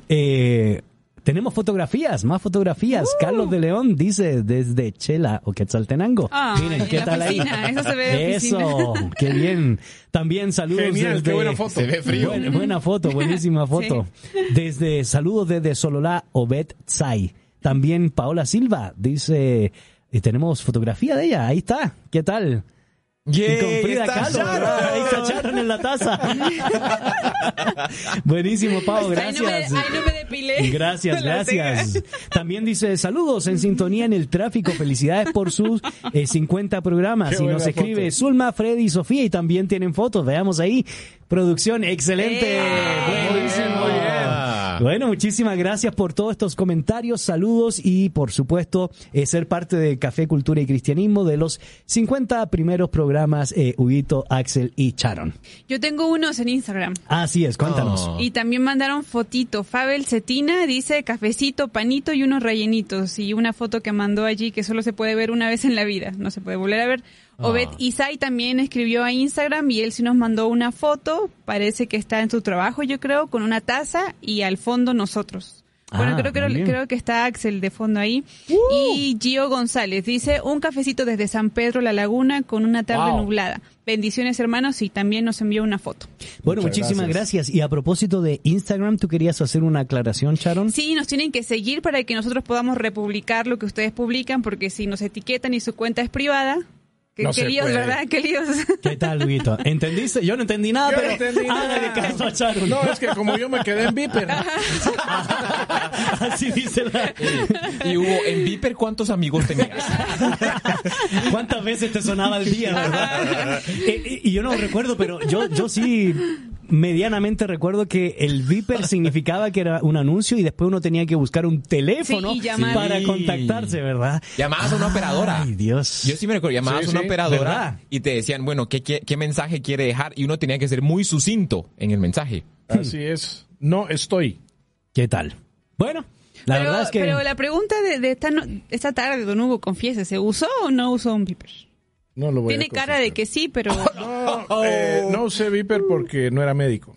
Eh, tenemos fotografías, más fotografías. Carlos de León dice desde Chela o Quetzaltenango. Ah, Miren, en ¿qué tal ahí? eso se ve de Eso, qué bien. También saludos Genial, desde... qué buena foto. Se ve frío. Buena, buena foto, buenísima foto. Desde saludos desde Sololá, Obed Tsai. También Paola Silva dice, y tenemos fotografía de ella, ahí está, ¿qué tal? Y con Frida está Kahlo, Sharon. ¿verdad? Ahí está Sharon en la taza. Buenísimo, Pau, Ay, no me- gracias. ay, no me depilé. Gracias, gracias. También dice, saludos en sintonía en el tráfico. Felicidades por sus eh, 50 programas. Qué Y nos escribe. Zulma, Freddy y Sofía y también tienen fotos. Veamos ahí. Producción, excelente. Eh. Buenísimo. Bueno, muchísimas gracias por todos estos comentarios, saludos y por supuesto eh, ser parte de Café Cultura y Cristianismo de los 50 primeros programas eh, Huguito, Axel y Charon. Yo tengo unos en Instagram. Así es, cuéntanos. Oh. Y también mandaron fotito. Fabel Cetina dice cafecito, panito y unos rellenitos. Y una foto que mandó allí que solo se puede ver una vez en la vida. No se puede volver a ver. Obed Isai también escribió a Instagram y él sí nos mandó una foto. Parece que está en su trabajo, yo creo, con una taza y al fondo nosotros. Bueno, Ah, creo, creo, creo que está Axel de fondo ahí. Y Gio González dice, un cafecito desde San Pedro La Laguna con una tarde Wow. nublada. Bendiciones hermanos y también nos envió una foto. Bueno, Muchas muchísimas gracias. gracias. Y a propósito de Instagram, ¿tú querías hacer una aclaración, Charon? Sí, nos tienen que seguir para que nosotros podamos republicar lo que ustedes publican, porque si nos etiquetan y su cuenta es privada, qué, No qué líos, puede. ¿verdad? Qué líos. ¿Qué tal, Huguito? ¿Entendiste? Yo no entendí nada, Yo no pero entendí nada. caso a. No, es que como yo me quedé en Viper. Así dice la... Y hubo en Viper, ¿cuántos amigos tenías? ¿Cuántas veces te sonaba al día, verdad? Eh, eh, y yo no recuerdo, pero yo, yo sí medianamente recuerdo que el Viper significaba que era un anuncio y después uno tenía que buscar un teléfono Sí, y llamar. para Sí. contactarse, ¿verdad? Llamabas a una operadora. Ay, Dios. Yo sí me recuerdo, llamabas Sí, a una sí, operadora ¿verdad? y te decían, bueno, ¿qué, qué, qué mensaje quiere dejar? Y uno tenía que ser muy sucinto en el mensaje. Así es. No estoy. ¿Qué tal? Bueno, la pero, verdad es que... pero la pregunta de, de esta, no- esta tarde, don Hugo, confiese, ¿se usó o no usó un Viper? No lo voy a Tiene cara de que sí, pero... No, eh, no usé Viper porque no era médico.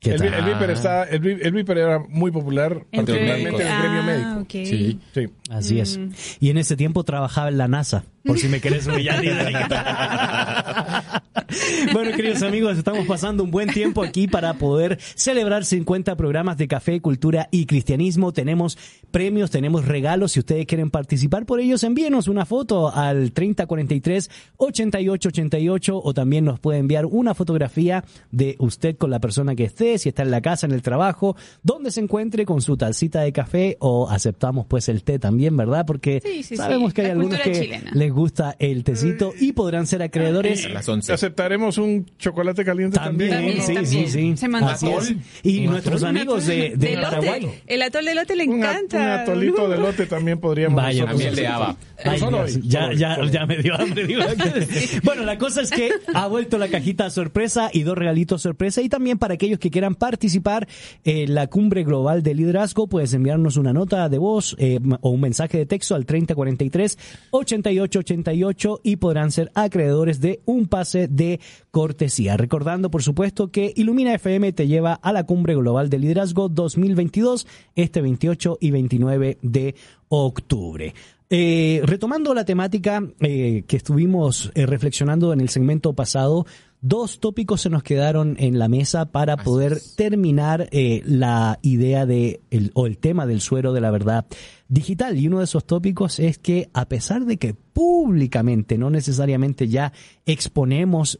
¿Qué El, Viper está, el, vi- el Viper era muy popular, Entre- particularmente en el gremio Ah, médico. ok. Sí. Sí. Así es. Y en ese tiempo trabajaba en la NASA, por si me querés humillar. bueno, queridos amigos, estamos pasando un buen tiempo aquí para poder celebrar 50 programas de café, cultura y cristianismo. Tenemos premios, tenemos regalos. Si ustedes quieren participar por ellos, envíenos una foto al 3043 8888 o también nos puede enviar una fotografía de usted con la persona que esté, si está en la casa, en el trabajo, donde se encuentre con su tacita de café o aceptamos pues el té también, ¿verdad? Porque sabemos que hay algunos que les gusta el tecito y podrán ser acreedores. Aceptaremos un chocolate caliente también. sí, sí, sí. Se Y nuestros amigos de, Paraguay. El atol de lote le encanta. Un, atolito de lote también podríamos. Vaya, de haba. ya, ya, ya me dio hambre. Digo. bueno, la cosa es que ha vuelto la cajita sorpresa y dos regalitos sorpresa. Y también para aquellos que quieran participar en la cumbre global de liderazgo, puedes enviarnos una nota de voz eh, o un mensaje de texto al 3043 8888 y podrán ser acreedores de un pase de cortesía. Recordando, por supuesto, que Ilumina FM te lleva a la cumbre global de liderazgo 2022 este 28 y 29 de octubre. Eh, retomando la temática eh, que estuvimos eh, reflexionando en el segmento pasado, dos tópicos se nos quedaron en la mesa para poder terminar la idea de el, o el tema del suero de la verdad digital. Y uno de esos tópicos es que a pesar de que públicamente, no necesariamente ya exponemos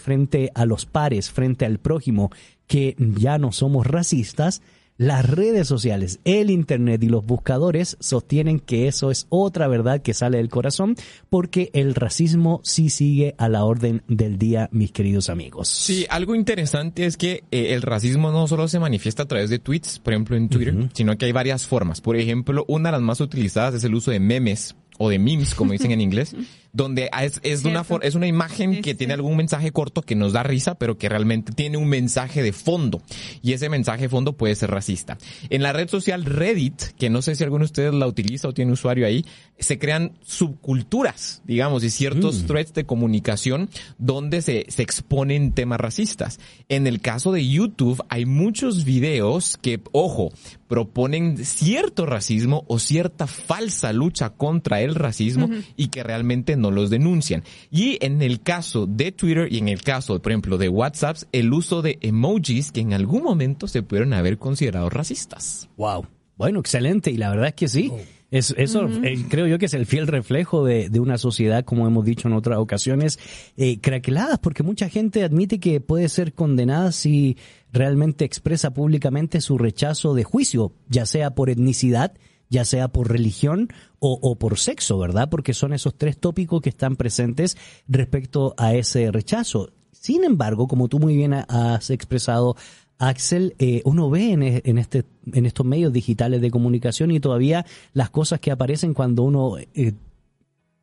frente a los pares, frente al prójimo, que ya no somos racistas, las redes sociales, el Internet y los buscadores sostienen que eso es otra verdad que sale del corazón porque el racismo sí sigue a la orden del día, mis queridos amigos. Sí, algo interesante es que eh, el racismo no solo se manifiesta a través de tweets, por ejemplo en Twitter, sino que hay varias formas. Por ejemplo, una de las más utilizadas es el uso de memes o de memes, como dicen en inglés, donde es, es, una, es una imagen que tiene algún mensaje corto que nos da risa, pero que realmente tiene un mensaje de fondo. Y ese mensaje de fondo puede ser racista. En la red social Reddit, que no sé si alguno de ustedes la utiliza o tiene usuario ahí, se crean subculturas, digamos, y ciertos mm. threads de comunicación donde se, se exponen temas racistas. En el caso de YouTube, hay muchos videos que, ojo, proponen cierto racismo o cierta falsa lucha contra el racismo y que realmente no los denuncian. Y en el caso de Twitter y en el caso, por ejemplo, de WhatsApp, el uso de emojis que en algún momento se pudieron haber considerado racistas. Wow. Bueno, excelente. Y la verdad es que sí. Oh. Es, eso eh, creo yo que es el fiel reflejo de, de, una sociedad, como hemos dicho en otras ocasiones, eh, craqueladas, porque mucha gente admite que puede ser condenada si realmente expresa públicamente su rechazo de juicio, ya sea por etnicidad, ya sea por religión o, por sexo, ¿verdad? Porque son esos tres tópicos que están presentes respecto a ese rechazo. Sin embargo, como tú muy bien has expresado, Axel, eh, uno ve en, e, en, este, en estos medios digitales de comunicación y todavía las cosas que aparecen cuando uno eh,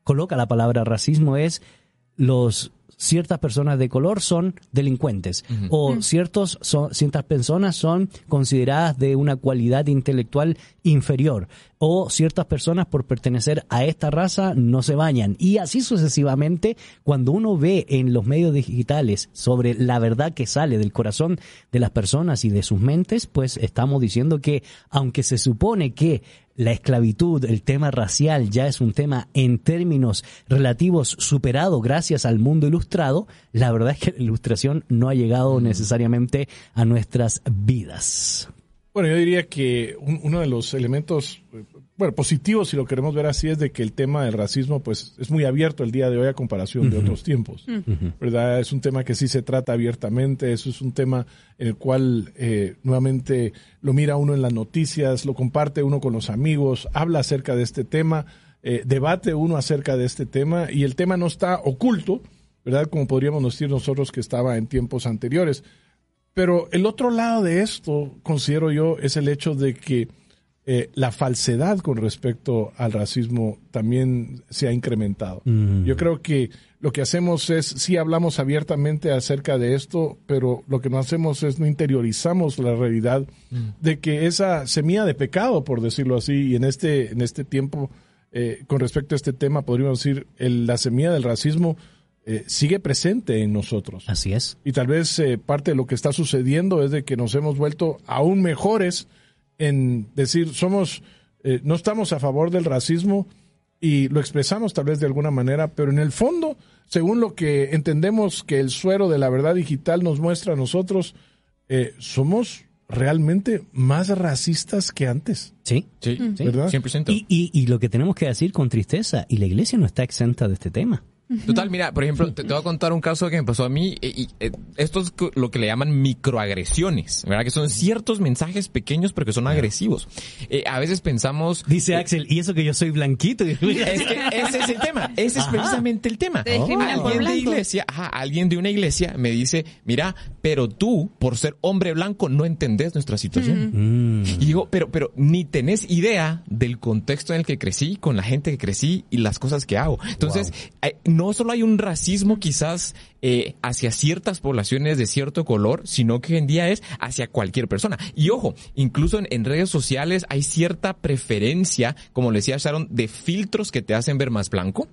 coloca la palabra racismo es los ciertas personas de color son delincuentes o ciertos son, ciertas personas son consideradas de una cualidad intelectual inferior o ciertas personas por pertenecer a esta raza no se bañan. Y así sucesivamente cuando uno ve en los medios digitales sobre la verdad que sale del corazón de las personas y de sus mentes pues estamos diciendo que aunque se supone que la esclavitud, el tema racial ya es un tema en términos relativos superado gracias al mundo ilustrado, la verdad es que la ilustración no ha llegado mm. necesariamente a nuestras vidas. Bueno, yo diría que uno de los elementos bueno, positivo, si lo queremos ver así, es de que el tema del racismo, pues, es muy abierto el día de hoy a comparación de otros tiempos, ¿verdad? Es un tema que sí se trata abiertamente, eso es un tema en el cual eh, nuevamente lo mira uno en las noticias, lo comparte uno con los amigos, habla acerca de este tema, eh, debate uno acerca de este tema y el tema no está oculto, ¿verdad? Como podríamos decir nosotros que estaba en tiempos anteriores. Pero el otro lado de esto, considero yo, es el hecho de que eh, la falsedad con respecto al racismo también se ha incrementado. Mm. Yo creo que lo que hacemos es, sí hablamos abiertamente acerca de esto, pero lo que no hacemos es no interiorizamos la realidad mm. de que esa semilla de pecado, por decirlo así, y en este, en este tiempo, eh, con respecto a este tema, podríamos decir, la semilla del racismo eh, sigue presente en nosotros. Así es. Y tal vez parte de lo que está sucediendo es de que nos hemos vuelto aún mejores en decir, somos, eh, no estamos a favor del racismo y lo expresamos tal vez de alguna manera, pero en el fondo según lo que entendemos que el suero de la verdad digital nos muestra a nosotros, eh, somos realmente más racistas que antes. Sí, Sí, ¿Verdad? 100%. Y, y, y lo que tenemos que decir con tristeza, y la iglesia no está exenta de este tema. Total, mira, por ejemplo, te, te voy a contar un caso que me pasó a mí. Y, y, eh, esto es lo que le llaman microagresiones, ¿verdad? Que son ciertos mensajes pequeños, pero que son agresivos. Eh, a veces pensamos... Dice eh, Axel, y eso que yo soy blanquito. Es que ese es el tema, ese es Ajá. precisamente el tema. Por alguien de iglesia, ajá, alguien de una iglesia me dice, mira, pero tú, por ser hombre blanco, no entendés nuestra situación. Mm. Y digo, pero, pero ni tenés idea del contexto en el que crecí, con la gente que crecí y las cosas que hago. Entonces, eh, no solo hay un racismo quizás eh, hacia ciertas poblaciones de cierto color, sino que hoy en día es hacia cualquier persona. Y ojo, incluso en, en redes sociales hay cierta preferencia, como le decía Sharon, de filtros que te hacen ver más blanco,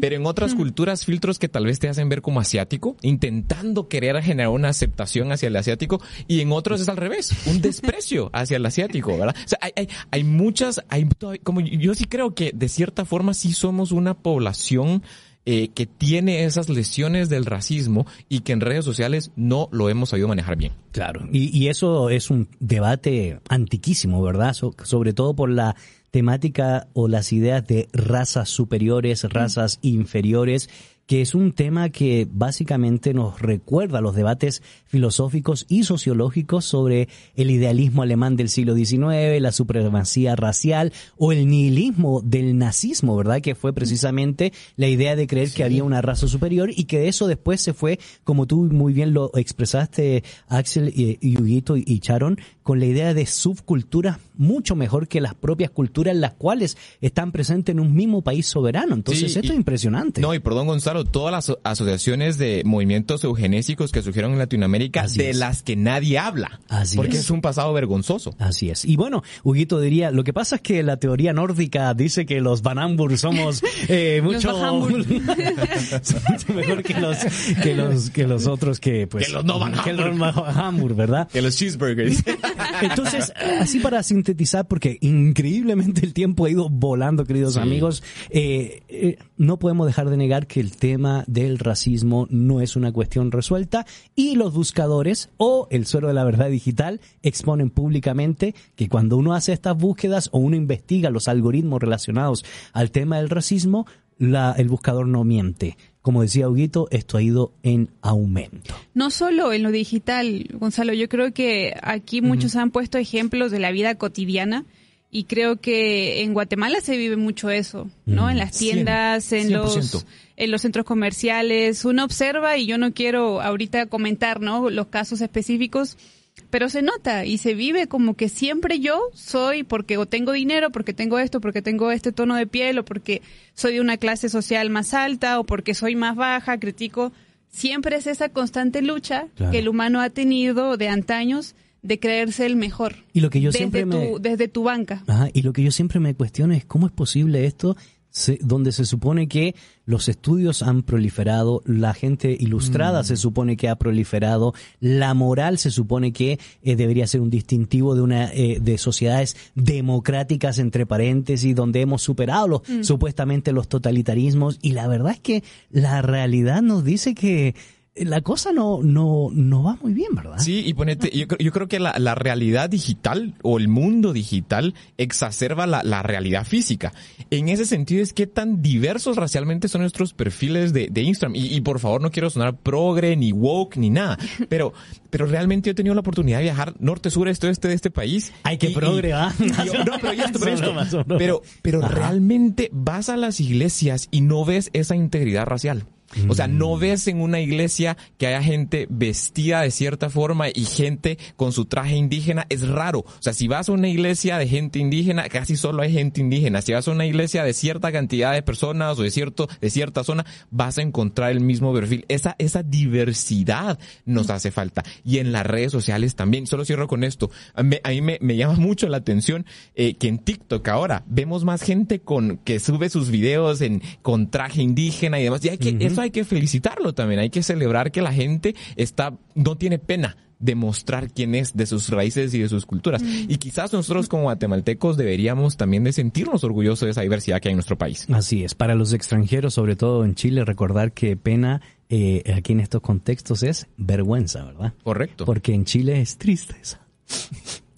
pero en otras culturas filtros que tal vez te hacen ver como asiático, intentando querer generar una aceptación hacia el asiático, y en otros es al revés, un desprecio hacia el asiático, ¿verdad? O sea, hay, hay, hay muchas, hay como yo sí creo que de cierta forma sí somos una población eh, que tiene esas lesiones del racismo y que en redes sociales no lo hemos sabido manejar bien. Claro, y, y eso es un debate antiquísimo, ¿verdad? So- sobre todo por la temática o las ideas de razas superiores, razas inferiores, que es un tema que básicamente nos recuerda los debates filosóficos y sociológicos sobre el idealismo alemán del siglo XIX, la supremacía racial o el nihilismo del nazismo, ¿verdad? Que fue precisamente la idea de creer que había una raza superior y que de eso después se fue, como tú muy bien lo expresaste, Axel y, y Huguito y Charon, con la idea de subculturas mucho mejor que las propias culturas las cuales están presentes en un mismo país soberano. Entonces, Sí, esto y- es impresionante. No, y perdón Gonzalo, todas las aso- asociaciones de movimientos eugenésicos que surgieron en Latinoamérica, Así de es. las que nadie habla. Así porque es. es. un pasado vergonzoso. Así es. Y bueno, Huguito diría, lo que pasa es que la teoría nórdica dice que los Van Hamburg somos eh, mucho, mejor que los, que los, que los otros que pues... Que los no que los Hamburg, ¿verdad? Que los cheeseburgers. Entonces, así para sintetizar, porque increíblemente el tiempo ha ido volando, queridos Sí. amigos, eh, eh, no podemos dejar de negar que el tema del racismo no es una cuestión resuelta y los buscadores o el suelo de la verdad digital exponen públicamente que cuando uno hace estas búsquedas o uno investiga los algoritmos relacionados al tema del racismo, la, el buscador no miente. Como decía Huguito, esto ha ido en aumento. No solo en lo digital, Gonzalo, yo creo que aquí muchos han puesto ejemplos de la vida cotidiana y creo que en Guatemala se vive mucho eso, ¿no? Mm. En las tiendas, en 100%. los en los centros comerciales, uno observa y yo no quiero ahorita comentar, ¿no? Los casos específicos, pero se nota y se vive como que siempre yo soy porque o tengo dinero, porque tengo esto, porque tengo este tono de piel o porque soy de una clase social más alta o porque soy más baja, critico. Siempre es esa constante lucha Claro. que el humano ha tenido de antaños de creerse el mejor. Y lo que yo desde siempre tu, me... desde tu banca. Ajá, y lo que yo siempre me cuestiono es cómo es posible esto se- donde se supone que los estudios han proliferado, la gente ilustrada se supone que ha proliferado, la moral se supone que eh, debería ser un distintivo de una eh, de sociedades democráticas entre paréntesis donde hemos superado los, supuestamente los totalitarismos y la verdad es que la realidad nos dice que la cosa no no no va muy bien, ¿verdad? Sí, y ponete, yo, creo- yo creo que la, la realidad digital o el mundo digital exacerba la, la realidad física. En ese sentido es que tan diversos racialmente son nuestros perfiles de, de Instagram. Y, y por favor no quiero sonar progre, ni woke, ni nada. Pero, pero realmente yo he tenido la oportunidad de viajar norte, sur, este, oeste de este país. Ay, qué Y- progre, ¿ah? no, pero ya esto, pero. Pero, realmente vas a las iglesias y no ves esa integridad racial. O sea, no ves en una iglesia que haya gente vestida de cierta forma y gente con su traje indígena. Es raro. O sea, si vas a una iglesia de gente indígena, casi solo hay gente indígena. Si vas a una iglesia de cierta cantidad de personas o de cierto, de cierta zona, vas a encontrar el mismo perfil. Esa, esa diversidad nos hace falta. Y en las redes sociales también. Solo cierro con esto. A mí, a mí me, me llama mucho la atención eh, que en TikTok ahora vemos más gente con que sube sus videos en con traje indígena y demás. Ya que eso eso hay que felicitarlo también, hay que celebrar que la gente está, no tiene pena demostrar quién es de sus raíces y de sus culturas. Mm. Y quizás nosotros como guatemaltecos deberíamos también de sentirnos orgullosos de esa diversidad que hay en nuestro país. Así es, para los extranjeros, sobre todo en Chile, recordar que pena eh, aquí en estos contextos es vergüenza, ¿verdad? Correcto. Porque en Chile es tristeza.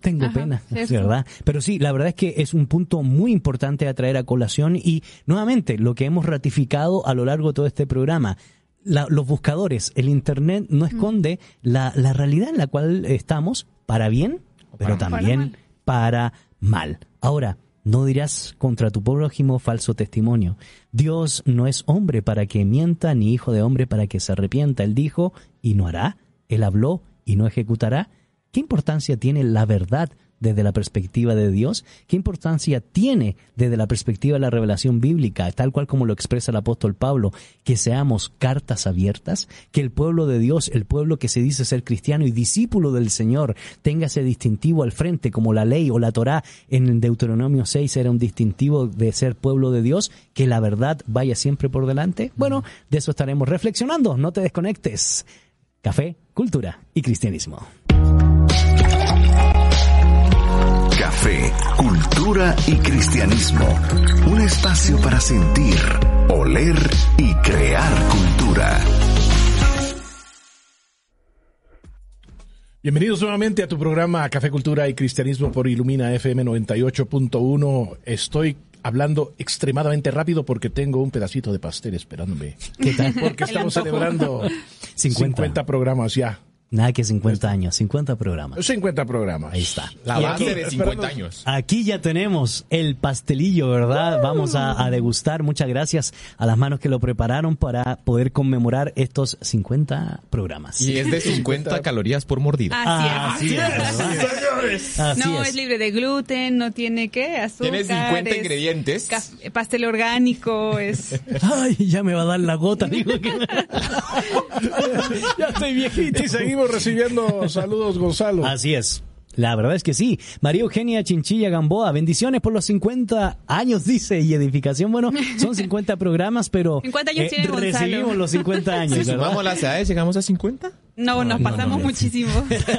Tengo pena, ¿verdad? Pero sí, la verdad es que es un punto muy importante a traer a colación y nuevamente lo que hemos ratificado a lo largo de todo este programa, los buscadores, el Internet no esconde la, la, realidad en la cual estamos para bien, pero también para mal. Ahora, no dirás contra tu prójimo falso testimonio. Dios no es hombre para que mienta, ni hijo de hombre para que se arrepienta. Él dijo y no hará. Él habló y no ejecutará. ¿Qué importancia tiene la verdad desde la perspectiva de Dios? ¿Qué importancia tiene desde la perspectiva de la revelación bíblica, tal cual como lo expresa el apóstol Pablo, que seamos cartas abiertas, que el pueblo de Dios, el pueblo que se dice ser cristiano y discípulo del Señor, tenga ese distintivo al frente, como la ley o la Torá en Deuteronomio 6 era un distintivo de ser pueblo de Dios, que la verdad vaya siempre por delante? Bueno, de eso estaremos reflexionando, no te desconectes. Café, cultura y cristianismo. Café, cultura y cristianismo. Un espacio para sentir, oler y crear cultura. Bienvenidos nuevamente a tu programa Café, Cultura y Cristianismo por Ilumina FM 98.1. Estoy hablando extremadamente rápido porque tengo un pedacito de pastel esperándome. ¿Qué tal? Porque estamos celebrando 50 programas ya. Nada que 50 años, 50 programas. 50 programas. Ahí está. La base de 50 años. Aquí ya tenemos el pastelillo, ¿verdad? Vamos a, degustar. Muchas gracias a las manos que lo prepararon para poder conmemorar estos 50 programas. Y es de 50 calorías por mordida. Así es. Así es. no es. libre de gluten, no tiene qué, azúcar. Tiene 50 ingredientes. Pastel orgánico, es... Ay, ya me va a dar la gota, digo que... ya estoy viejito. Y seguimos recibiendo saludos, Gonzalo. Así es. La verdad es que sí. María Eugenia Chinchilla Gamboa, bendiciones por los 50 años, dice, y edificación. Bueno, son 50 programas, pero 50 años eh, recibimos los 50 años. Si sumamos las edades, ¿llegamos a 50? No, nos pasamos muchísimo.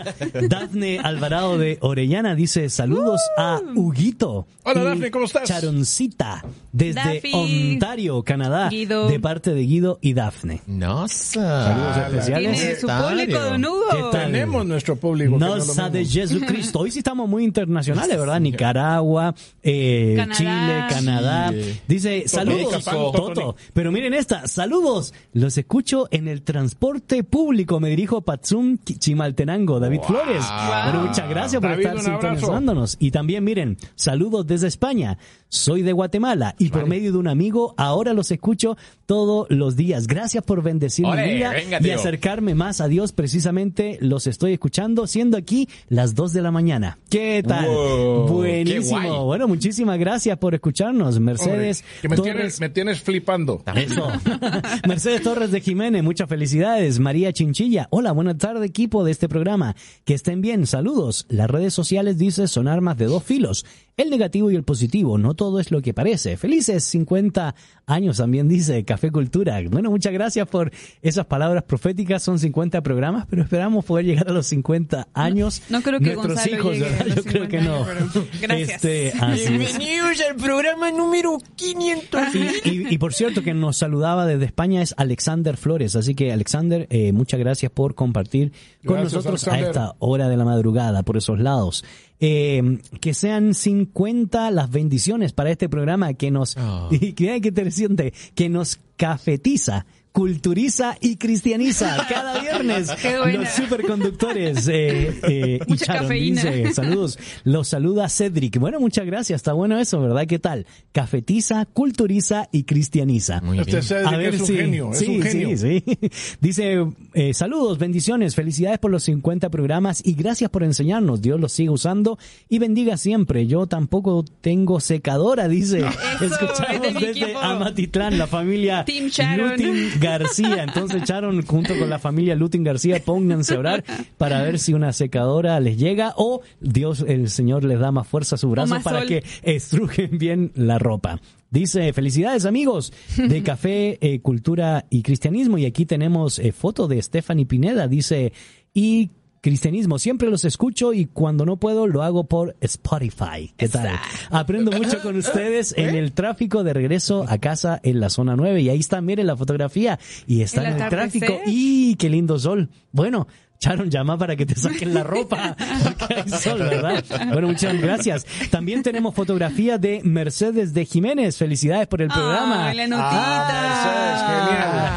Dafne Alvarado de Orellana dice saludos a uh. Huguito. Hola Dafne, ¿cómo estás? Charoncita desde Ontario, Canadá, de parte de Guido y Dafne. Nosa. Saludos especiales. Tiene su público, Don Hugo. Tenemos nuestro público. Nosa de Jesucristo. Hoy sí estamos muy internacionales, ¿verdad? Nicaragua, eh, Chile, Canadá. Dice saludos, Toto. Pero miren esta, saludos. Los escucho en el transporte público. Me dirijo Patsum Chimaltenango, David Flores. muchas gracias por estar sintonizándonos. Y también, miren, saludos desde España. Soy de Guatemala y por medio de un amigo ahora los escucho todos los días. Gracias por bendecir mi vida y acercarme más a Dios. Precisamente los estoy escuchando siendo aquí las 2 de la mañana. ¿Qué tal? Buenísimo. bueno, muchísimas gracias por escucharnos. Mercedes me, tienes, me tienes flipando. Eso. Mercedes Torres de Jiménez, muchas felicidades. María Chinchilla, hola, buenas tardes equipo de este programa. Que estén bien, saludos. Las redes sociales dice son armas de dos filos el negativo y el positivo. No todo es lo que parece. Felices 50 años también dice Café Cultura. Bueno, muchas gracias por esas palabras proféticas. Son 50 programas, pero esperamos poder llegar a los 50 años. No, creo que Nuestros hijos, Yo creo que no. gracias. Este, Bienvenidos al programa número 500. Y, por cierto, que nos saludaba desde España es Alexander Flores. Así que, Alexander, eh, muchas gracias por compartir con nosotros a esta hora de la madrugada por esos lados. Eh, que sean 50 las bendiciones para este programa que nos, oh. que, que, que nos cafetiza culturiza y cristianiza cada viernes. Los superconductores eh, eh, dice, saludos. Los saluda Cedric. Bueno, muchas gracias. Está bueno eso, ¿verdad? ¿Qué tal? Cafetiza, culturiza y cristianiza. Este Cedric A ver, es un genio, es un genio. Sí, sí. Dice, eh, saludos, bendiciones, felicidades por los 50 programas y gracias por enseñarnos. Dios los siga usando y bendiga siempre. Yo tampoco tengo secadora, dice. Escuchamos desde Amatitlán, la familia Team Sharon García. Entonces echaron junto con la familia Lutin García, pónganse a orar para ver si una secadora les llega o Dios, el Señor les da más fuerza a su brazo para que estrujen bien la ropa. Dice, felicidades amigos de Café, eh, Cultura y Cristianismo. Y aquí tenemos eh, foto de Stephanie Pineda. Dice, y cristianismo. Siempre los escucho y cuando no puedo lo hago por Spotify. ¿Qué tal? Aprendo mucho con ustedes en el tráfico de regreso a casa en la zona 9 y ahí está, miren la fotografía y está en el tráfico y qué lindo sol. Bueno, Charon, llama para que te saquen la ropa, porque hay sol, ¿verdad? Bueno, muchas gracias. También tenemos fotografía de Mercedes de Jiménez. Felicidades por el programa. la notita.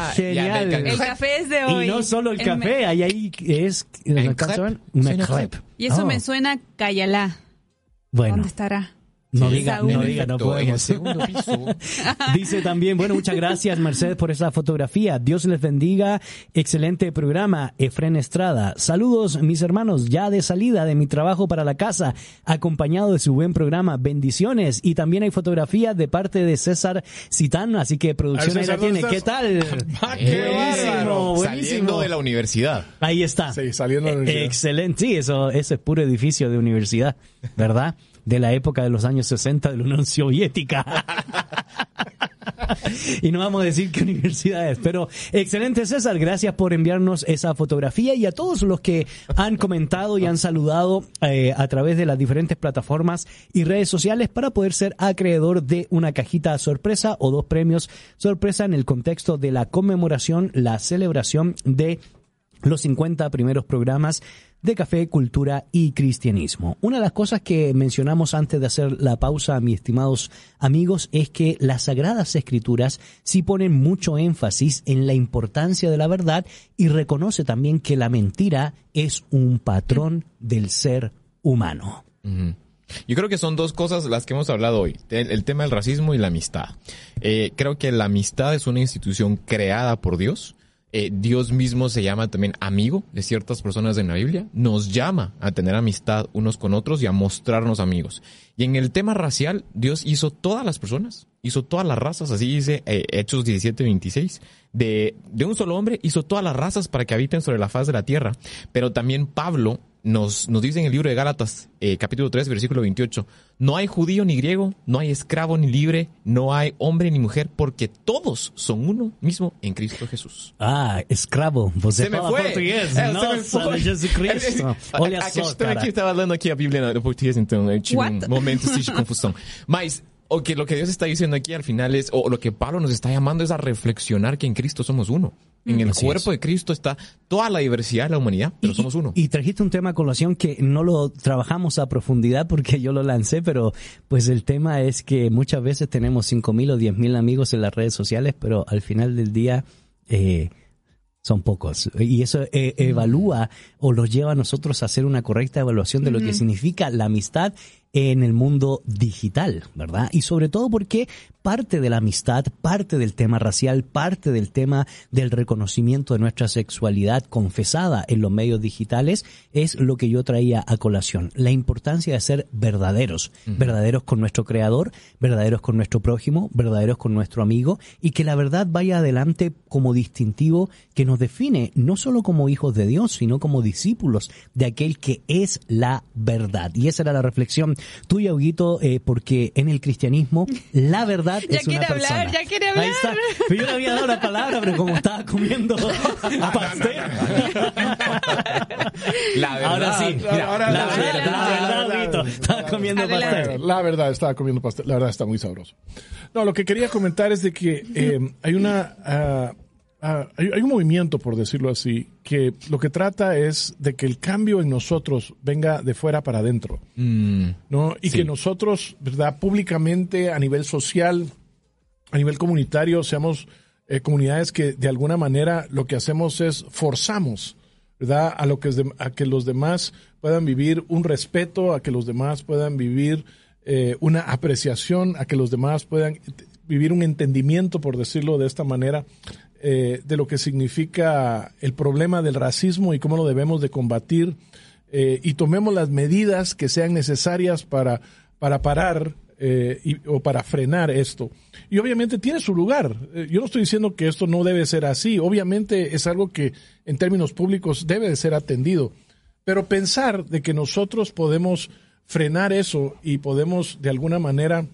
Ah, genial. El café es de hoy. Y no solo el, café, ahí, ahí es una crepe. Y eso me suena Cayalá. Bueno. ¿Dónde estará? No diga, no diga, no podemos. segundo piso. Dice también, bueno, muchas gracias Mercedes por esa fotografía. Dios les bendiga. Excelente programa, Efren Estrada. Saludos, mis hermanos, ya de salida de mi trabajo para la casa, acompañado de su buen programa. Bendiciones. Y también hay fotografía de parte de César Citán, así que producción ahí la tiene. ¿Qué tal? buenísimo, buenísimo. Saliendo de la universidad. Ahí está. Sí, saliendo de la universidad. Excelente. Sí, eso, ese es puro edificio de universidad, ¿verdad? De la época de los años 60 de la Unión Soviética. y no vamos a decir qué universidad es, pero excelente César, gracias por enviarnos esa fotografía y a todos los que han comentado y han saludado eh, a través de las diferentes plataformas y redes sociales para poder ser acreedor de una cajita sorpresa o dos premios sorpresa en el contexto de la conmemoración, la celebración de los 50 primeros programas de café, cultura y cristianismo. Una de las cosas que mencionamos antes de hacer la pausa, mis estimados amigos, es que las sagradas escrituras sí ponen mucho énfasis en la importancia de la verdad y reconoce también que la mentira es un patrón del ser humano. Yo creo que son dos cosas las que hemos hablado hoy, el, tema del racismo y la amistad. Eh, creo que la amistad es una institución creada por Dios eh, Dios mismo se llama también amigo de ciertas personas en la Biblia, nos llama a tener amistad unos con otros y a mostrarnos amigos. Y en el tema racial, Dios hizo todas las personas, hizo todas las razas, así dice eh, Hechos 17, 26, de, de un solo hombre hizo todas las razas para que habiten sobre la faz de la tierra. Pero también Pablo nos, nos dice en el libro de Gálatas, eh, capítulo 3, versículo 28, no hay judío ni griego, no hay esclavo ni libre, no hay hombre ni mujer, porque todos son uno mismo en Cristo Jesús. Ah, esclavo. Você se me fue. português. É, Nossa, me Jesus Cristo. Olha a, só, cara. aqui, estava lendo aqui a Bíblia no português, então eu tive What? um momento de confusão. Mas o que lo que Dios está diciendo aquí al final es, o lo que Pablo nos está llamando es a reflexionar que en Cristo somos uno. En el cuerpo de Cristo está toda la diversidad de la humanidad, pero somos uno. Y, trajiste un tema a colación que no lo trabajamos a profundidad porque yo lo lancé, pero pues el tema es que muchas veces tenemos cinco mil o diez mil amigos en las redes sociales, pero al final del día eh, son pocos. Y eso eh, evalúa o los lleva a nosotros a hacer una correcta evaluación de lo que significa la amistad en el mundo digital, ¿verdad? Y sobre todo porque parte de la amistad, parte del tema racial, parte del tema del reconocimiento de nuestra sexualidad confesada en los medios digitales es lo que yo traía a colación. La importancia de ser verdaderos, verdaderos con nuestro creador, verdaderos con nuestro prójimo, verdaderos con nuestro amigo y que la verdad vaya adelante como distintivo que nos define no solo como hijos de Dios, sino como discípulos de aquel que es la verdad. Y esa era la reflexión tuya, Huguito, eh, porque en el cristianismo la verdad es una persona. Hablar, ya quiere hablar, Ahí está. Yo le había dado la palabra, pero como estaba comiendo pastel. la verdad. Ahora sí. Mira, la, verdad, la verdad, Huguito. Estaba comiendo pastel. La verdad, estaba comiendo pastel. La verdad, está muy sabroso. No, lo que quería comentar es de que eh, hay una... Uh, Ah, hay, un movimiento, por decirlo así, que lo que trata es de que el cambio en nosotros venga de fuera para adentro, mm. ¿no? Y que nosotros, ¿verdad? Públicamente, a nivel social, a nivel comunitario, seamos eh, comunidades que de alguna manera lo que hacemos es forzamos, ¿verdad? A, lo que es a que los demás puedan vivir un respeto, a que los demás puedan vivir eh, una apreciación, a que los demás puedan vivir un entendimiento, por decirlo de esta manera, eh, de lo que significa el problema del racismo y cómo lo debemos de combatir eh, y tomemos las medidas que sean necesarias para, para parar eh, o para frenar esto. Y obviamente tiene su lugar. Yo no estoy diciendo que esto no debe ser así. Obviamente es algo que en términos públicos debe de ser atendido. Pero pensar de que nosotros podemos frenar eso y podemos de alguna manera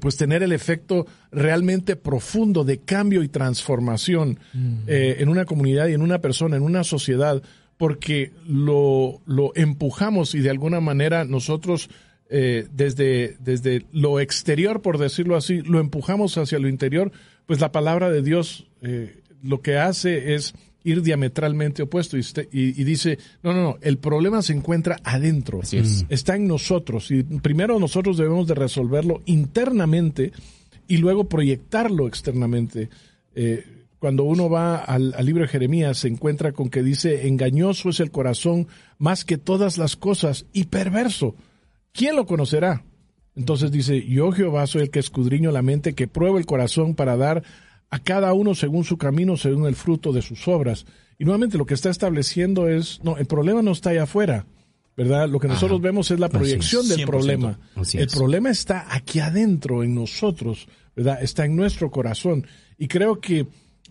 pues tener el efecto realmente profundo de cambio y transformación eh, en una comunidad y en una persona, en una sociedad, porque lo, lo empujamos y de alguna manera nosotros eh, desde, desde lo exterior, por decirlo así, lo empujamos hacia lo interior, pues la palabra de Dios eh, lo que hace es ir diametralmente opuesto y, y, dice, no, no, no, el problema se encuentra adentro, está en nosotros y primero nosotros debemos de resolverlo internamente y luego proyectarlo externamente. Eh, cuando uno va al, al, libro de Jeremías se encuentra con que dice, engañoso es el corazón más que todas las cosas y perverso. ¿Quién lo conocerá? Entonces dice, yo Jehová soy el que escudriño la mente, que prueba el corazón para dar a cada uno según su camino, según el fruto de sus obras. Y nuevamente lo que está estableciendo es, no, el problema no está allá afuera, ¿verdad? Lo que nosotros vemos es la proyección del problema. el problema está aquí adentro, en nosotros, ¿verdad? Está en nuestro corazón. Y creo que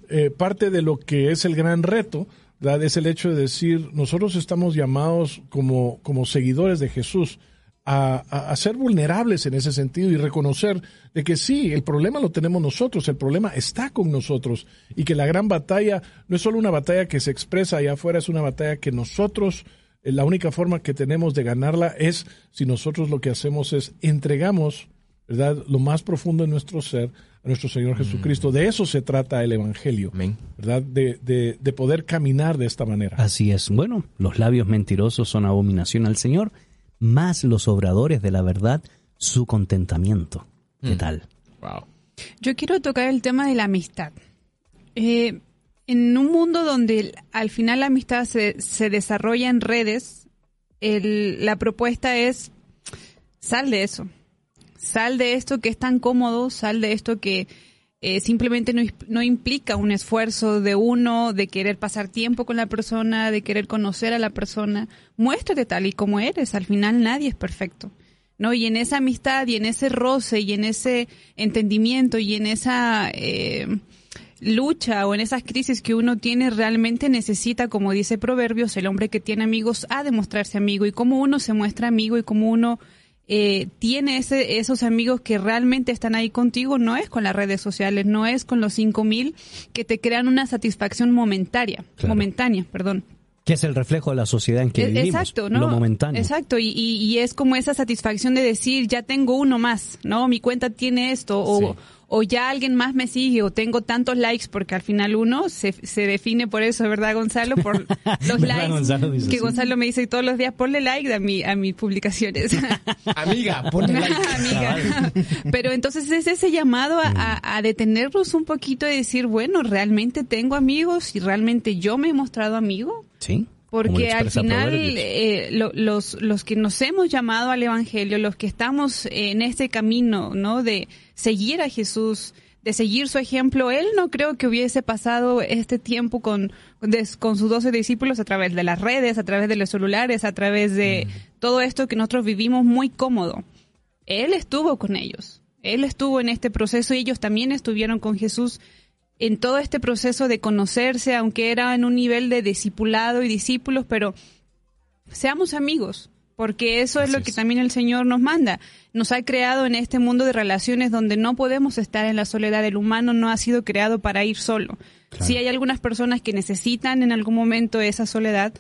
eh, parte de lo que es el gran reto, ¿verdad? Es el hecho de decir, nosotros estamos llamados como, como seguidores de Jesús a, ser vulnerables en ese sentido y reconocer de que sí, el problema lo tenemos nosotros, el problema está con nosotros y que la gran batalla no es solo una batalla que se expresa allá afuera, es una batalla que nosotros, eh, la única forma que tenemos de ganarla es si nosotros lo que hacemos es entregamos, ¿verdad?, lo más profundo de nuestro ser a nuestro Señor Jesucristo. De eso se trata el Evangelio, ¿verdad?, de, de, de poder caminar de esta manera. Así es. Bueno, los labios mentirosos son abominación al Señor más los obradores de la verdad su contentamiento. ¿Qué mm. tal? Wow. Yo quiero tocar el tema de la amistad. Eh, en un mundo donde al final la amistad se, se desarrolla en redes, la propuesta es sal de eso. Sal de esto que es tan cómodo, sal de esto que eh, simplemente no, implica un esfuerzo de uno, de querer pasar tiempo con la persona, de querer conocer a la persona. Muéstrate tal y como eres. Al final nadie es perfecto. ¿no? Y en esa amistad y en ese roce y en ese entendimiento y en esa eh, lucha o en esas crisis que uno tiene realmente necesita, como dice Proverbios, el hombre que tiene amigos ha de mostrarse amigo y cómo uno se muestra amigo y cómo uno eh, tiene ese, esos amigos que realmente están ahí contigo, no es con las redes sociales, no es con los 5000 que te crean una satisfacción momentaria, momentánea, perdón. Que es el reflejo de la sociedad en que e, vivimos. Exacto, ¿no? Lo momentáneo. Exacto, y, y, es como esa satisfacción de decir, ya tengo uno más, ¿no? Mi cuenta tiene esto, o, o ya alguien más me sigue o tengo tantos likes porque al final uno se, se define por eso, ¿verdad Gonzalo? Por los likes que Gonzalo me dice todos los días, ponle like a, mi, a mis publicaciones. Amiga, ponle like. Amiga. Pero entonces es ese llamado a, a, detenernos un poquito y decir, bueno, realmente tengo amigos y realmente yo me he mostrado amigo. Sí. Porque al final eh, los, los que nos hemos llamado al Evangelio, los que estamos en este camino, ¿no? De seguir a Jesús, de seguir su ejemplo, él no creo que hubiese pasado este tiempo con, con sus doce discípulos a través de las redes, a través de los celulares, a través de todo esto que nosotros vivimos muy cómodo. Él estuvo con ellos. Él estuvo en este proceso y ellos también estuvieron con Jesús en todo este proceso de conocerse, aunque era en un nivel de discipulado y discípulos, pero seamos amigos, porque eso es lo que también el Señor nos manda. Nos ha creado en este mundo de relaciones donde no podemos estar en la soledad. El humano no ha sido creado para ir solo. Sí hay algunas personas que necesitan en algún momento esa soledad,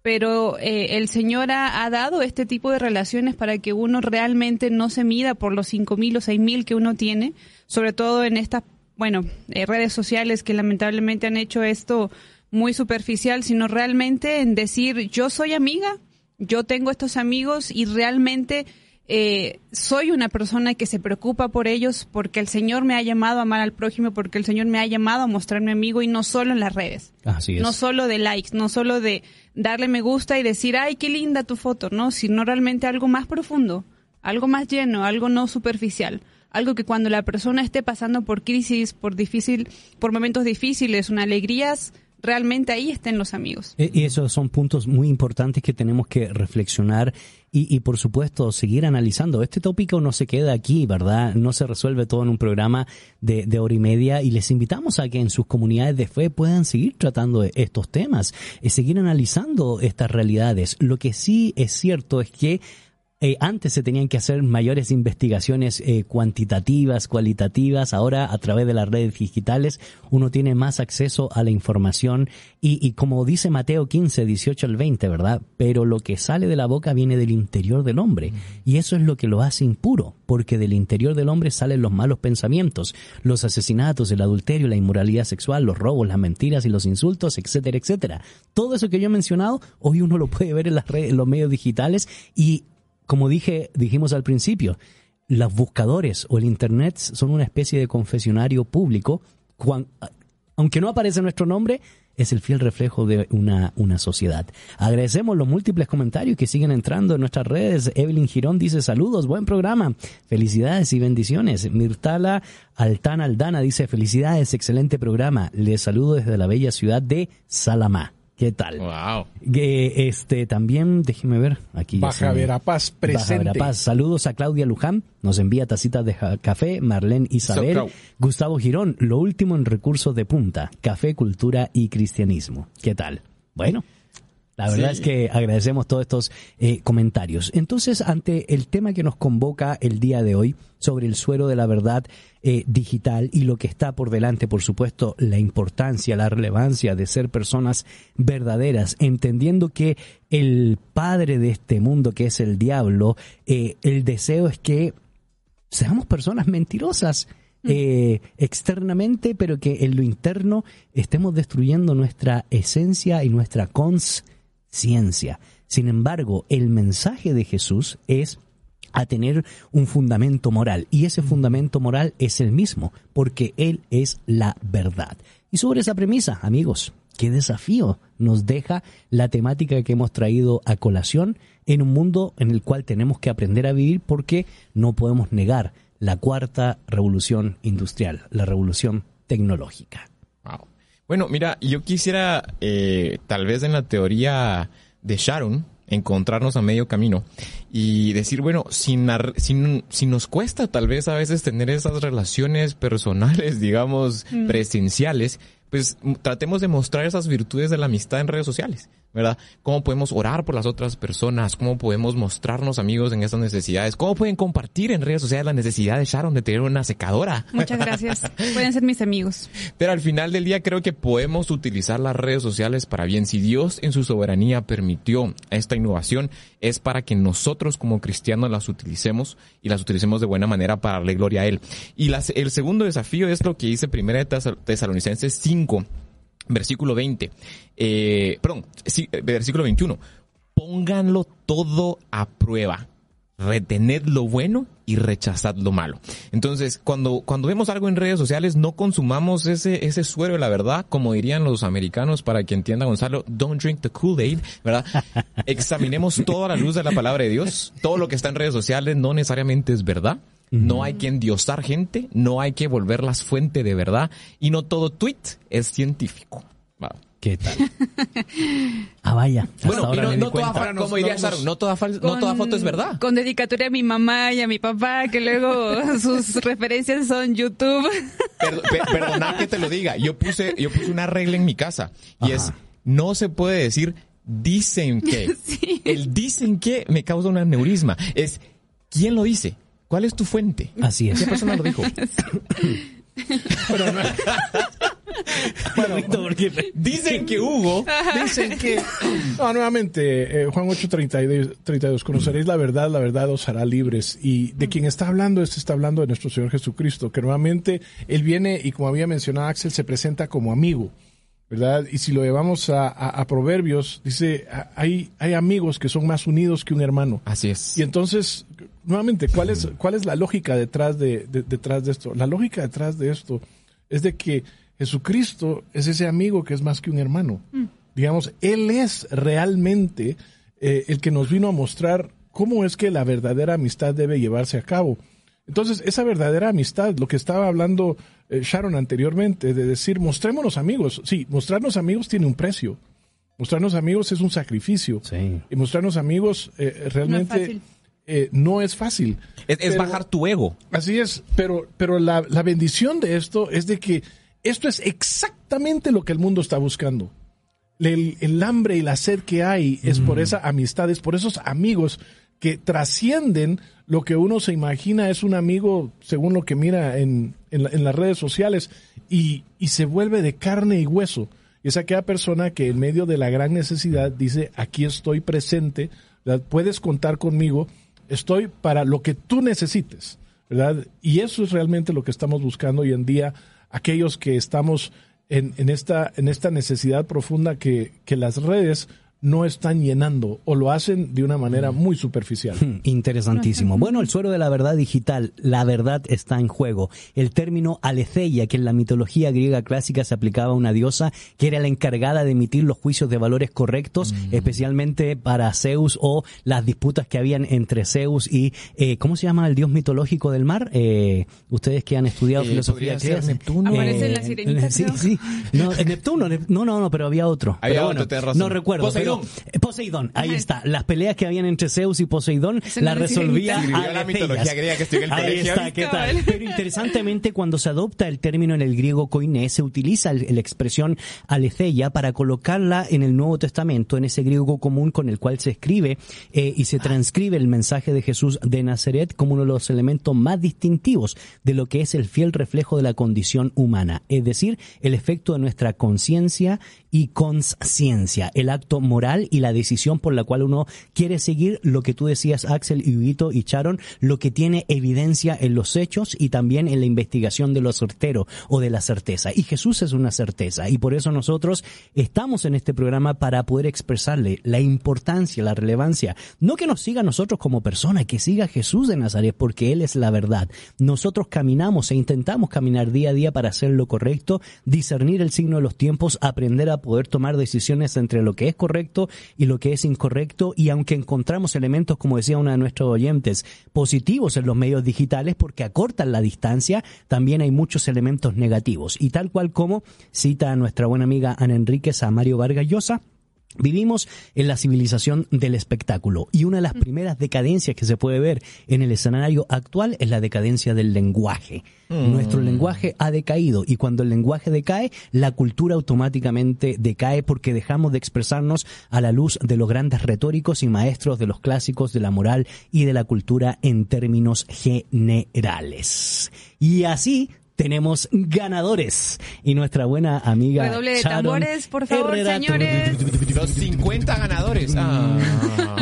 pero eh, el Señor ha, ha, dado este tipo de relaciones para que uno realmente no se mida por los cinco mil o seis mil que uno tiene, sobre todo en estas bueno, eh, redes sociales que lamentablemente han hecho esto muy superficial, sino realmente en decir, yo soy amiga, yo tengo estos amigos y realmente eh, soy una persona que se preocupa por ellos porque el Señor me ha llamado a amar al prójimo, porque el Señor me ha llamado a mostrarme amigo y no solo en las redes. Así es. No solo de likes, no solo de darle me gusta y decir, ay, qué linda tu foto, no, sino realmente algo más profundo, algo más lleno, algo no superficial algo que cuando la persona esté pasando por crisis, por difícil, por momentos difíciles, una alegrías, realmente ahí estén los amigos. E, y esos son puntos muy importantes que tenemos que reflexionar y, por supuesto seguir analizando. Este tópico no se queda aquí, ¿verdad? No se resuelve todo en un programa de, de hora y media y les invitamos a que en sus comunidades de fe puedan seguir tratando estos temas, y seguir analizando estas realidades. Lo que sí es cierto es que eh, antes se tenían que hacer mayores investigaciones eh, cuantitativas, cualitativas. Ahora, a través de las redes digitales, uno tiene más acceso a la información y, y, como dice Mateo 15, 18 al 20, ¿verdad? Pero lo que sale de la boca viene del interior del hombre y eso es lo que lo hace impuro, porque del interior del hombre salen los malos pensamientos, los asesinatos, el adulterio, la inmoralidad sexual, los robos, las mentiras y los insultos, etcétera, etcétera. Todo eso que yo he mencionado, hoy uno lo puede ver en las redes, en los medios digitales y como dije, dijimos al principio, los buscadores o el Internet son una especie de confesionario público. aunque no aparece nuestro nombre, es el fiel reflejo de una, una sociedad. Agradecemos los múltiples comentarios que siguen entrando en nuestras redes. Evelyn Girón dice saludos, buen programa, felicidades y bendiciones. Mirtala Altana Aldana dice felicidades, excelente programa. Les saludo desde la bella ciudad de Salamá. ¿Qué tal? Wow. este, también, déjeme ver, aquí. Baja Verapaz presente. Baja Verapaz. Saludos a Claudia Luján, nos envía tacitas de café, Marlene Isabel, Gustavo Girón, lo último en recursos de punta, café, cultura y cristianismo. ¿Qué tal? Bueno. La verdad es que agradecemos todos estos eh, comentarios. Entonces, ante el tema que nos convoca el día de hoy sobre el suero de la verdad eh, digital y lo que está por delante, por supuesto, la importancia, la relevancia de ser personas verdaderas, entendiendo que el padre de este mundo, que es el diablo, eh, el deseo es que seamos personas mentirosas. Mm. externamente, pero que en lo interno estemos destruyendo nuestra esencia y nuestra cons ciencia. Sin embargo, el mensaje de Jesús es a tener un fundamento moral y ese fundamento moral es el mismo porque Él es la verdad. Y sobre esa premisa, amigos, qué desafío nos deja la temática que hemos traído a colación en un mundo en el cual tenemos que aprender a vivir porque no podemos negar la cuarta revolución industrial, la revolución tecnológica. Bueno, mira, yo quisiera, eh, tal vez en la teoría de Sharon, encontrarnos a medio camino y decir, bueno, si, si, nos cuesta tal vez a veces tener esas relaciones personales, digamos, mm. presenciales, pues tratemos de mostrar esas virtudes de la amistad en redes sociales. ¿Verdad? ¿Cómo podemos orar por las otras personas? ¿Cómo podemos mostrarnos amigos en estas necesidades? ¿Cómo pueden compartir en redes sociales la necesidad de Sharon de tener una secadora? Muchas gracias. pueden ser mis amigos. Pero al final del día creo que podemos utilizar las redes sociales para bien. Si Dios en su soberanía permitió esta innovación, es para que nosotros como cristianos las utilicemos y las utilicemos de buena manera para darle gloria a Él. Y el segundo desafío es lo que dice Primera de Tesalonicenses 5 versículo 20, eh, perdón, sí, eh, versículo 21, pónganlo todo a prueba, retened lo bueno y rechazad lo malo. Entonces, cuando, cuando vemos algo en redes sociales, no consumamos ese, ese suero de la verdad, como dirían los americanos, para que entienda Gonzalo, don't drink the Kool-Aid, ¿verdad? Examinemos toda la luz de la palabra de Dios. Todo lo que está en redes sociales no necesariamente es verdad. No hay que endiosar gente, no hay que volverlas fuente de verdad y no todo tweet es científico. ¿Qué tal? ah, vaya. Bueno, no, toda, como diría no, toda, no toda foto es verdad. Con dedicatoria a mi mamá y a mi papá, que luego sus referencias son YouTube. perdonad que te lo diga. Yo puse, yo puse una regla en mi casa y es, no se puede decir dicen que. El dicen que me causa un aneurisma. Es, ¿quién lo dice? ¿Cuál es tu fuente? Así es. ¿Qué persona lo dijo? bueno, dicen que Hugo, dicen que... No, nuevamente, eh, Juan 8:32, 32, conoceréis la verdad, la verdad os hará libres. Y de quien está hablando, este está hablando de nuestro Señor Jesucristo, que nuevamente Él viene y como había mencionado Axel, se presenta como amigo. ¿verdad? Y si lo llevamos a, Proverbios, dice, hay, hay amigos que son más unidos que un hermano. Así es. Y entonces, nuevamente, ¿cuál es, cuál es la lógica detrás de, detrás de esto? La lógica detrás de esto es de que Jesucristo es ese amigo que es más que un hermano. Mm. Digamos, Él es realmente eh, el que nos vino a mostrar cómo es que la verdadera amistad debe llevarse a cabo. Entonces, esa verdadera amistad, lo que estaba hablando eh, Sharon anteriormente, de decir, mostrémonos amigos. Sí, mostrarnos amigos tiene un precio. Mostrarnos amigos es un sacrificio. Sí. Y mostrarnos amigos eh, realmente eh, no es fácil. Es, bajar tu ego. Así es, pero, pero la, la bendición de esto es de que esto es exactamente lo que el mundo está buscando. El, el, hambre y la sed que hay es por mm. esa amistad, es por esos amigos que trascienden lo que uno se imagina es un amigo según lo que mira en, en, las redes sociales y, y, se vuelve de carne y hueso. Es aquella persona que en medio de la gran necesidad dice, aquí estoy presente, puedes contar conmigo, estoy para lo que tú necesites. ¿verdad? Y eso es realmente lo que estamos buscando hoy en día, aquellos que estamos en, en, esta, en esta necesidad profunda que, que las redes no están llenando o lo hacen de una manera mm. muy superficial. Hmm, interesantísimo. Bueno, el suero de la verdad digital, la verdad está en juego. El término aletheia, que en la mitología griega clásica se aplicaba a una diosa que era la encargada de emitir los juicios de valores correctos, mm. especialmente para Zeus o las disputas que habían entre Zeus y, eh, ¿cómo se llama el dios mitológico del mar? Eh, ustedes que han estudiado eh, filosofía griega. Neptuno. Aparece en la sirenita, Sí, sí. No, Neptuno, no, no, no, pero había otro. Había otro, bueno, no recuerdo. Eh, Poseidón. ahí está. Las peleas que habían entre Zeus y Poseidón las resolvía a la mitología griega que estoy en el Ahí está, ¿qué tal? Pero interesantemente, cuando se adopta el término en el griego koiné, se utiliza la expresión aletheia para colocarla en el Nuevo Testamento, en ese griego común con el cual se escribe eh, y se transcribe el mensaje de Jesús de Nazaret como uno de los elementos más distintivos de lo que es el fiel reflejo de la condición humana, es decir, el efecto de nuestra conciencia y conciencia, el acto moral y la decisión por la cual uno quiere seguir lo que tú decías, Axel, y Huguito y Charon, lo que tiene evidencia en los hechos y también en la investigación de lo certero o de la certeza. Y Jesús es una certeza y por eso nosotros estamos en este programa para poder expresarle la importancia, la relevancia, no que nos siga a nosotros como persona, que siga Jesús de Nazaret porque Él es la verdad. Nosotros caminamos e intentamos caminar día a día para hacer lo correcto, discernir el signo de los tiempos, aprender a poder tomar decisiones entre lo que es correcto y lo que es incorrecto y aunque encontramos elementos, como decía una de nuestros oyentes, positivos en los medios digitales porque acortan la distancia, también hay muchos elementos negativos. Y tal cual como cita a nuestra buena amiga Ana Enríquez a Mario Vargas Llosa, Vivimos en la civilización del espectáculo y una de las primeras decadencias que se puede ver en el escenario actual es la decadencia del lenguaje. Mm. Nuestro lenguaje ha decaído y cuando el lenguaje decae, la cultura automáticamente decae porque dejamos de expresarnos a la luz de los grandes retóricos y maestros de los clásicos de la moral y de la cultura en términos generales. Y así tenemos ganadores. Y nuestra buena amiga. Redoble de tambores, por favor, señores. Los 50 ganadores. Ah.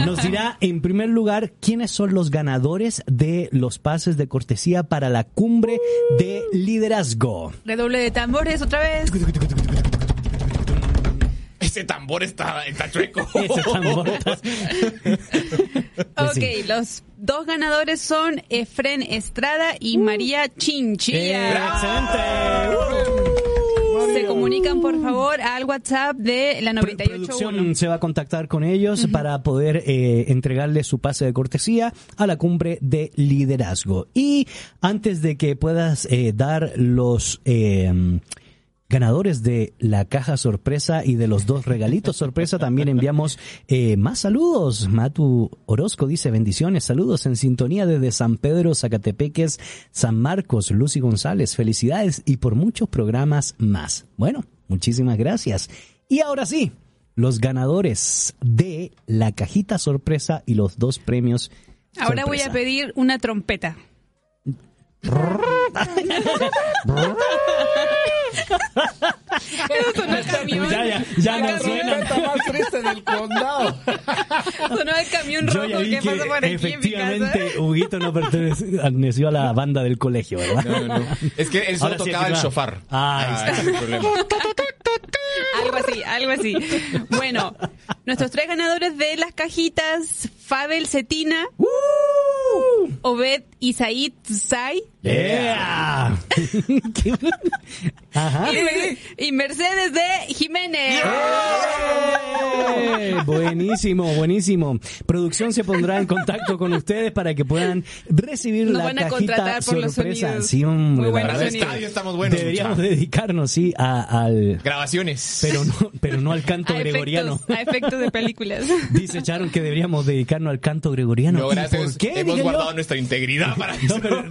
Nos dirá, en primer lugar, quiénes son los ganadores de los pases de cortesía para la cumbre de liderazgo. Redoble de tambores, otra vez. Ese tambor está, está chueco. Ese tambor está... ok, los dos ganadores son Efren Estrada y María Chinchilla. ¡Excelente! se comunican por favor al WhatsApp de la 98.1. se va a contactar con ellos para poder eh, entregarle su pase de cortesía a la cumbre de liderazgo. Y antes de que puedas eh, dar los eh, ganadores de la caja sorpresa y de los dos regalitos sorpresa. También enviamos eh, más saludos. Matu Orozco dice bendiciones, saludos en sintonía desde San Pedro, Zacatepeques, San Marcos, Lucy González, felicidades y por muchos programas más. Bueno, muchísimas gracias. Y ahora sí, los ganadores de la cajita sorpresa y los dos premios. Ahora voy a pedir una trompeta. Eso sonó el camión. Ya, ya, ya no suena. más triste del condado. Sonó el camión rojo Yo que, pasó por aquí Efectivamente, Huguito no perteneció a la banda del colegio, ¿verdad? No, no, no. Es que él solo tocaba el shofar. Ah, ahí está. algo así, algo así. Bueno, nuestros tres ganadores de las cajitas, Fabel Cetina, Obed y Said Sai. Yeah. Y, Mercedes de Jiménez. ¡Eh! Buenísimo, buenísimo. Producción se pondrá en contacto con ustedes para que puedan recibir la van a cajita por sorpresa. Los sí, hombre, Muy estamos buenos. Deberíamos dedicarnos, sí, a, al grabaciones, pero no, pero no al canto gregoriano. a efectos de películas. Dice Sharon que deberíamos dedicarnos al canto gregoriano. No, gracias. ¿Por qué? Hemos guardado nuestra integridad para eso. No, pero,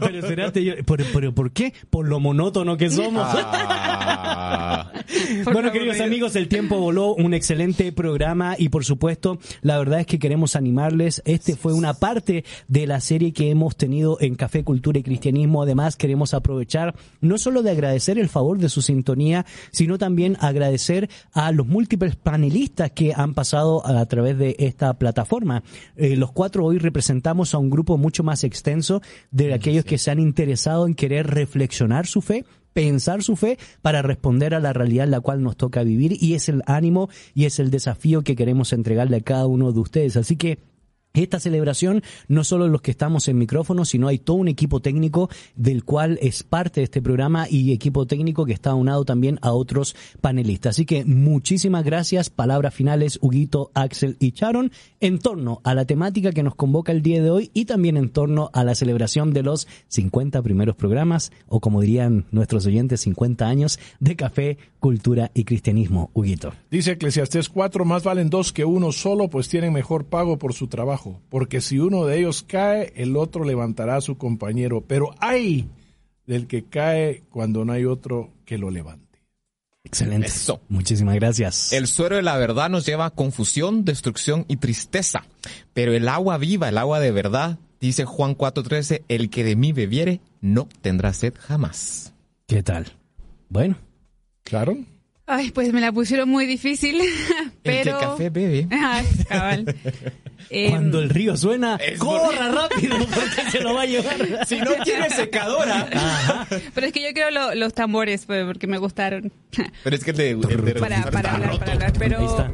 pero, pero, ¿por qué? Por lo monótono que somos. Ah. bueno, queridos amigos, el tiempo voló. Un excelente programa y por supuesto, la verdad es que queremos animarles. Este fue una parte de la serie que hemos tenido en Café, Cultura y Cristianismo. Además, queremos aprovechar no solo de agradecer el favor de su sintonía, sino también agradecer a los múltiples panelistas que han pasado a, través de esta plataforma. Eh, los cuatro hoy representamos a un grupo mucho más extenso de aquellos que se han interesado en querer reflexionar su fe pensar su fe para responder a la realidad en la cual nos toca vivir y es el ánimo y es el desafío que queremos entregarle a cada uno de ustedes. Así que esta celebración, no solo los que estamos en micrófono, sino hay todo un equipo técnico del cual es parte de este programa y equipo técnico que está aunado también a otros panelistas. Así que muchísimas gracias. Palabras finales, Huguito, Axel y Charon, en torno a la temática que nos convoca el día de hoy y también en torno a la celebración de los 50 primeros programas, o como dirían nuestros oyentes, 50 años de café, cultura y cristianismo. Huguito. Dice Eclesiastés 4, más valen dos que uno solo, pues tienen mejor pago por su trabajo porque si uno de ellos cae, el otro levantará a su compañero, pero hay del que cae cuando no hay otro que lo levante. Excelente. Muchísimas gracias. El suero de la verdad nos lleva a confusión, destrucción y tristeza, pero el agua viva, el agua de verdad, dice Juan 4:13, el que de mí bebiere no tendrá sed jamás. ¿Qué tal? Bueno. Claro. Ay, pues me la pusieron muy difícil, pero... El que café bebe. Ay, cabal. Cuando el río suena, corra rápido porque se lo va a llevar. Si no tiene secadora. Pero es que yo quiero los tambores pues, porque me gustaron. Pero es que de, para, para, hablar, para hablar. Pero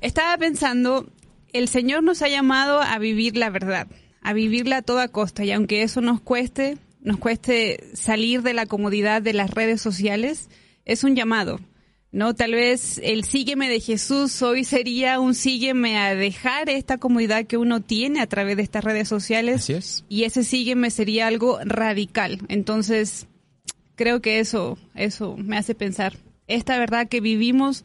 estaba pensando, el Señor nos ha llamado a vivir la verdad, a vivirla a toda costa y aunque eso nos cueste, nos cueste salir de la comodidad de las redes sociales, es un llamado. ¿No? Tal vez el sígueme de Jesús hoy sería un sígueme a dejar esta comunidad que uno tiene a través de estas redes sociales. Y ese sígueme sería algo radical. Entonces, creo que eso, eso me hace pensar. Esta verdad que vivimos,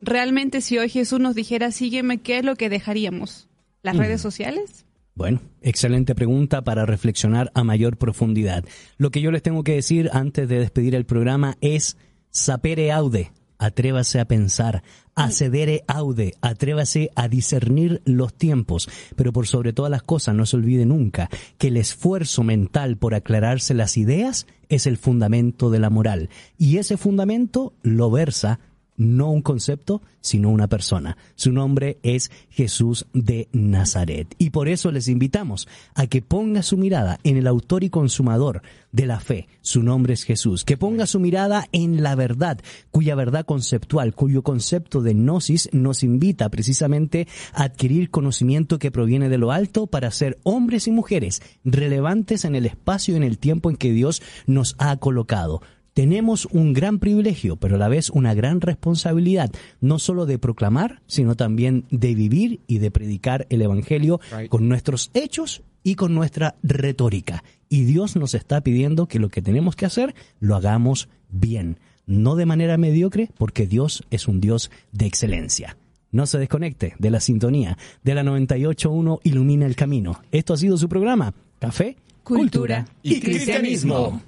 realmente si hoy Jesús nos dijera sígueme, ¿qué es lo que dejaríamos? ¿Las redes sociales? Bueno, excelente pregunta para reflexionar a mayor profundidad. Lo que yo les tengo que decir antes de despedir el programa es sapere aude, atrévase a pensar, accedere aude, atrévase a discernir los tiempos, pero por sobre todas las cosas no se olvide nunca que el esfuerzo mental por aclararse las ideas es el fundamento de la moral, y ese fundamento lo versa no un concepto, sino una persona. Su nombre es Jesús de Nazaret. Y por eso les invitamos a que ponga su mirada en el autor y consumador de la fe. Su nombre es Jesús. Que ponga su mirada en la verdad, cuya verdad conceptual, cuyo concepto de gnosis nos invita precisamente a adquirir conocimiento que proviene de lo alto para ser hombres y mujeres relevantes en el espacio y en el tiempo en que Dios nos ha colocado tenemos un gran privilegio, pero a la vez una gran responsabilidad, no solo de proclamar, sino también de vivir y de predicar el Evangelio con nuestros hechos y con nuestra retórica. Y Dios nos está pidiendo que lo que tenemos que hacer lo hagamos bien, no de manera mediocre, porque Dios es un Dios de excelencia. No se desconecte de la sintonía de la 98.1 Ilumina el Camino. Esto ha sido su programa, Café, Cultura, y, cristianismo.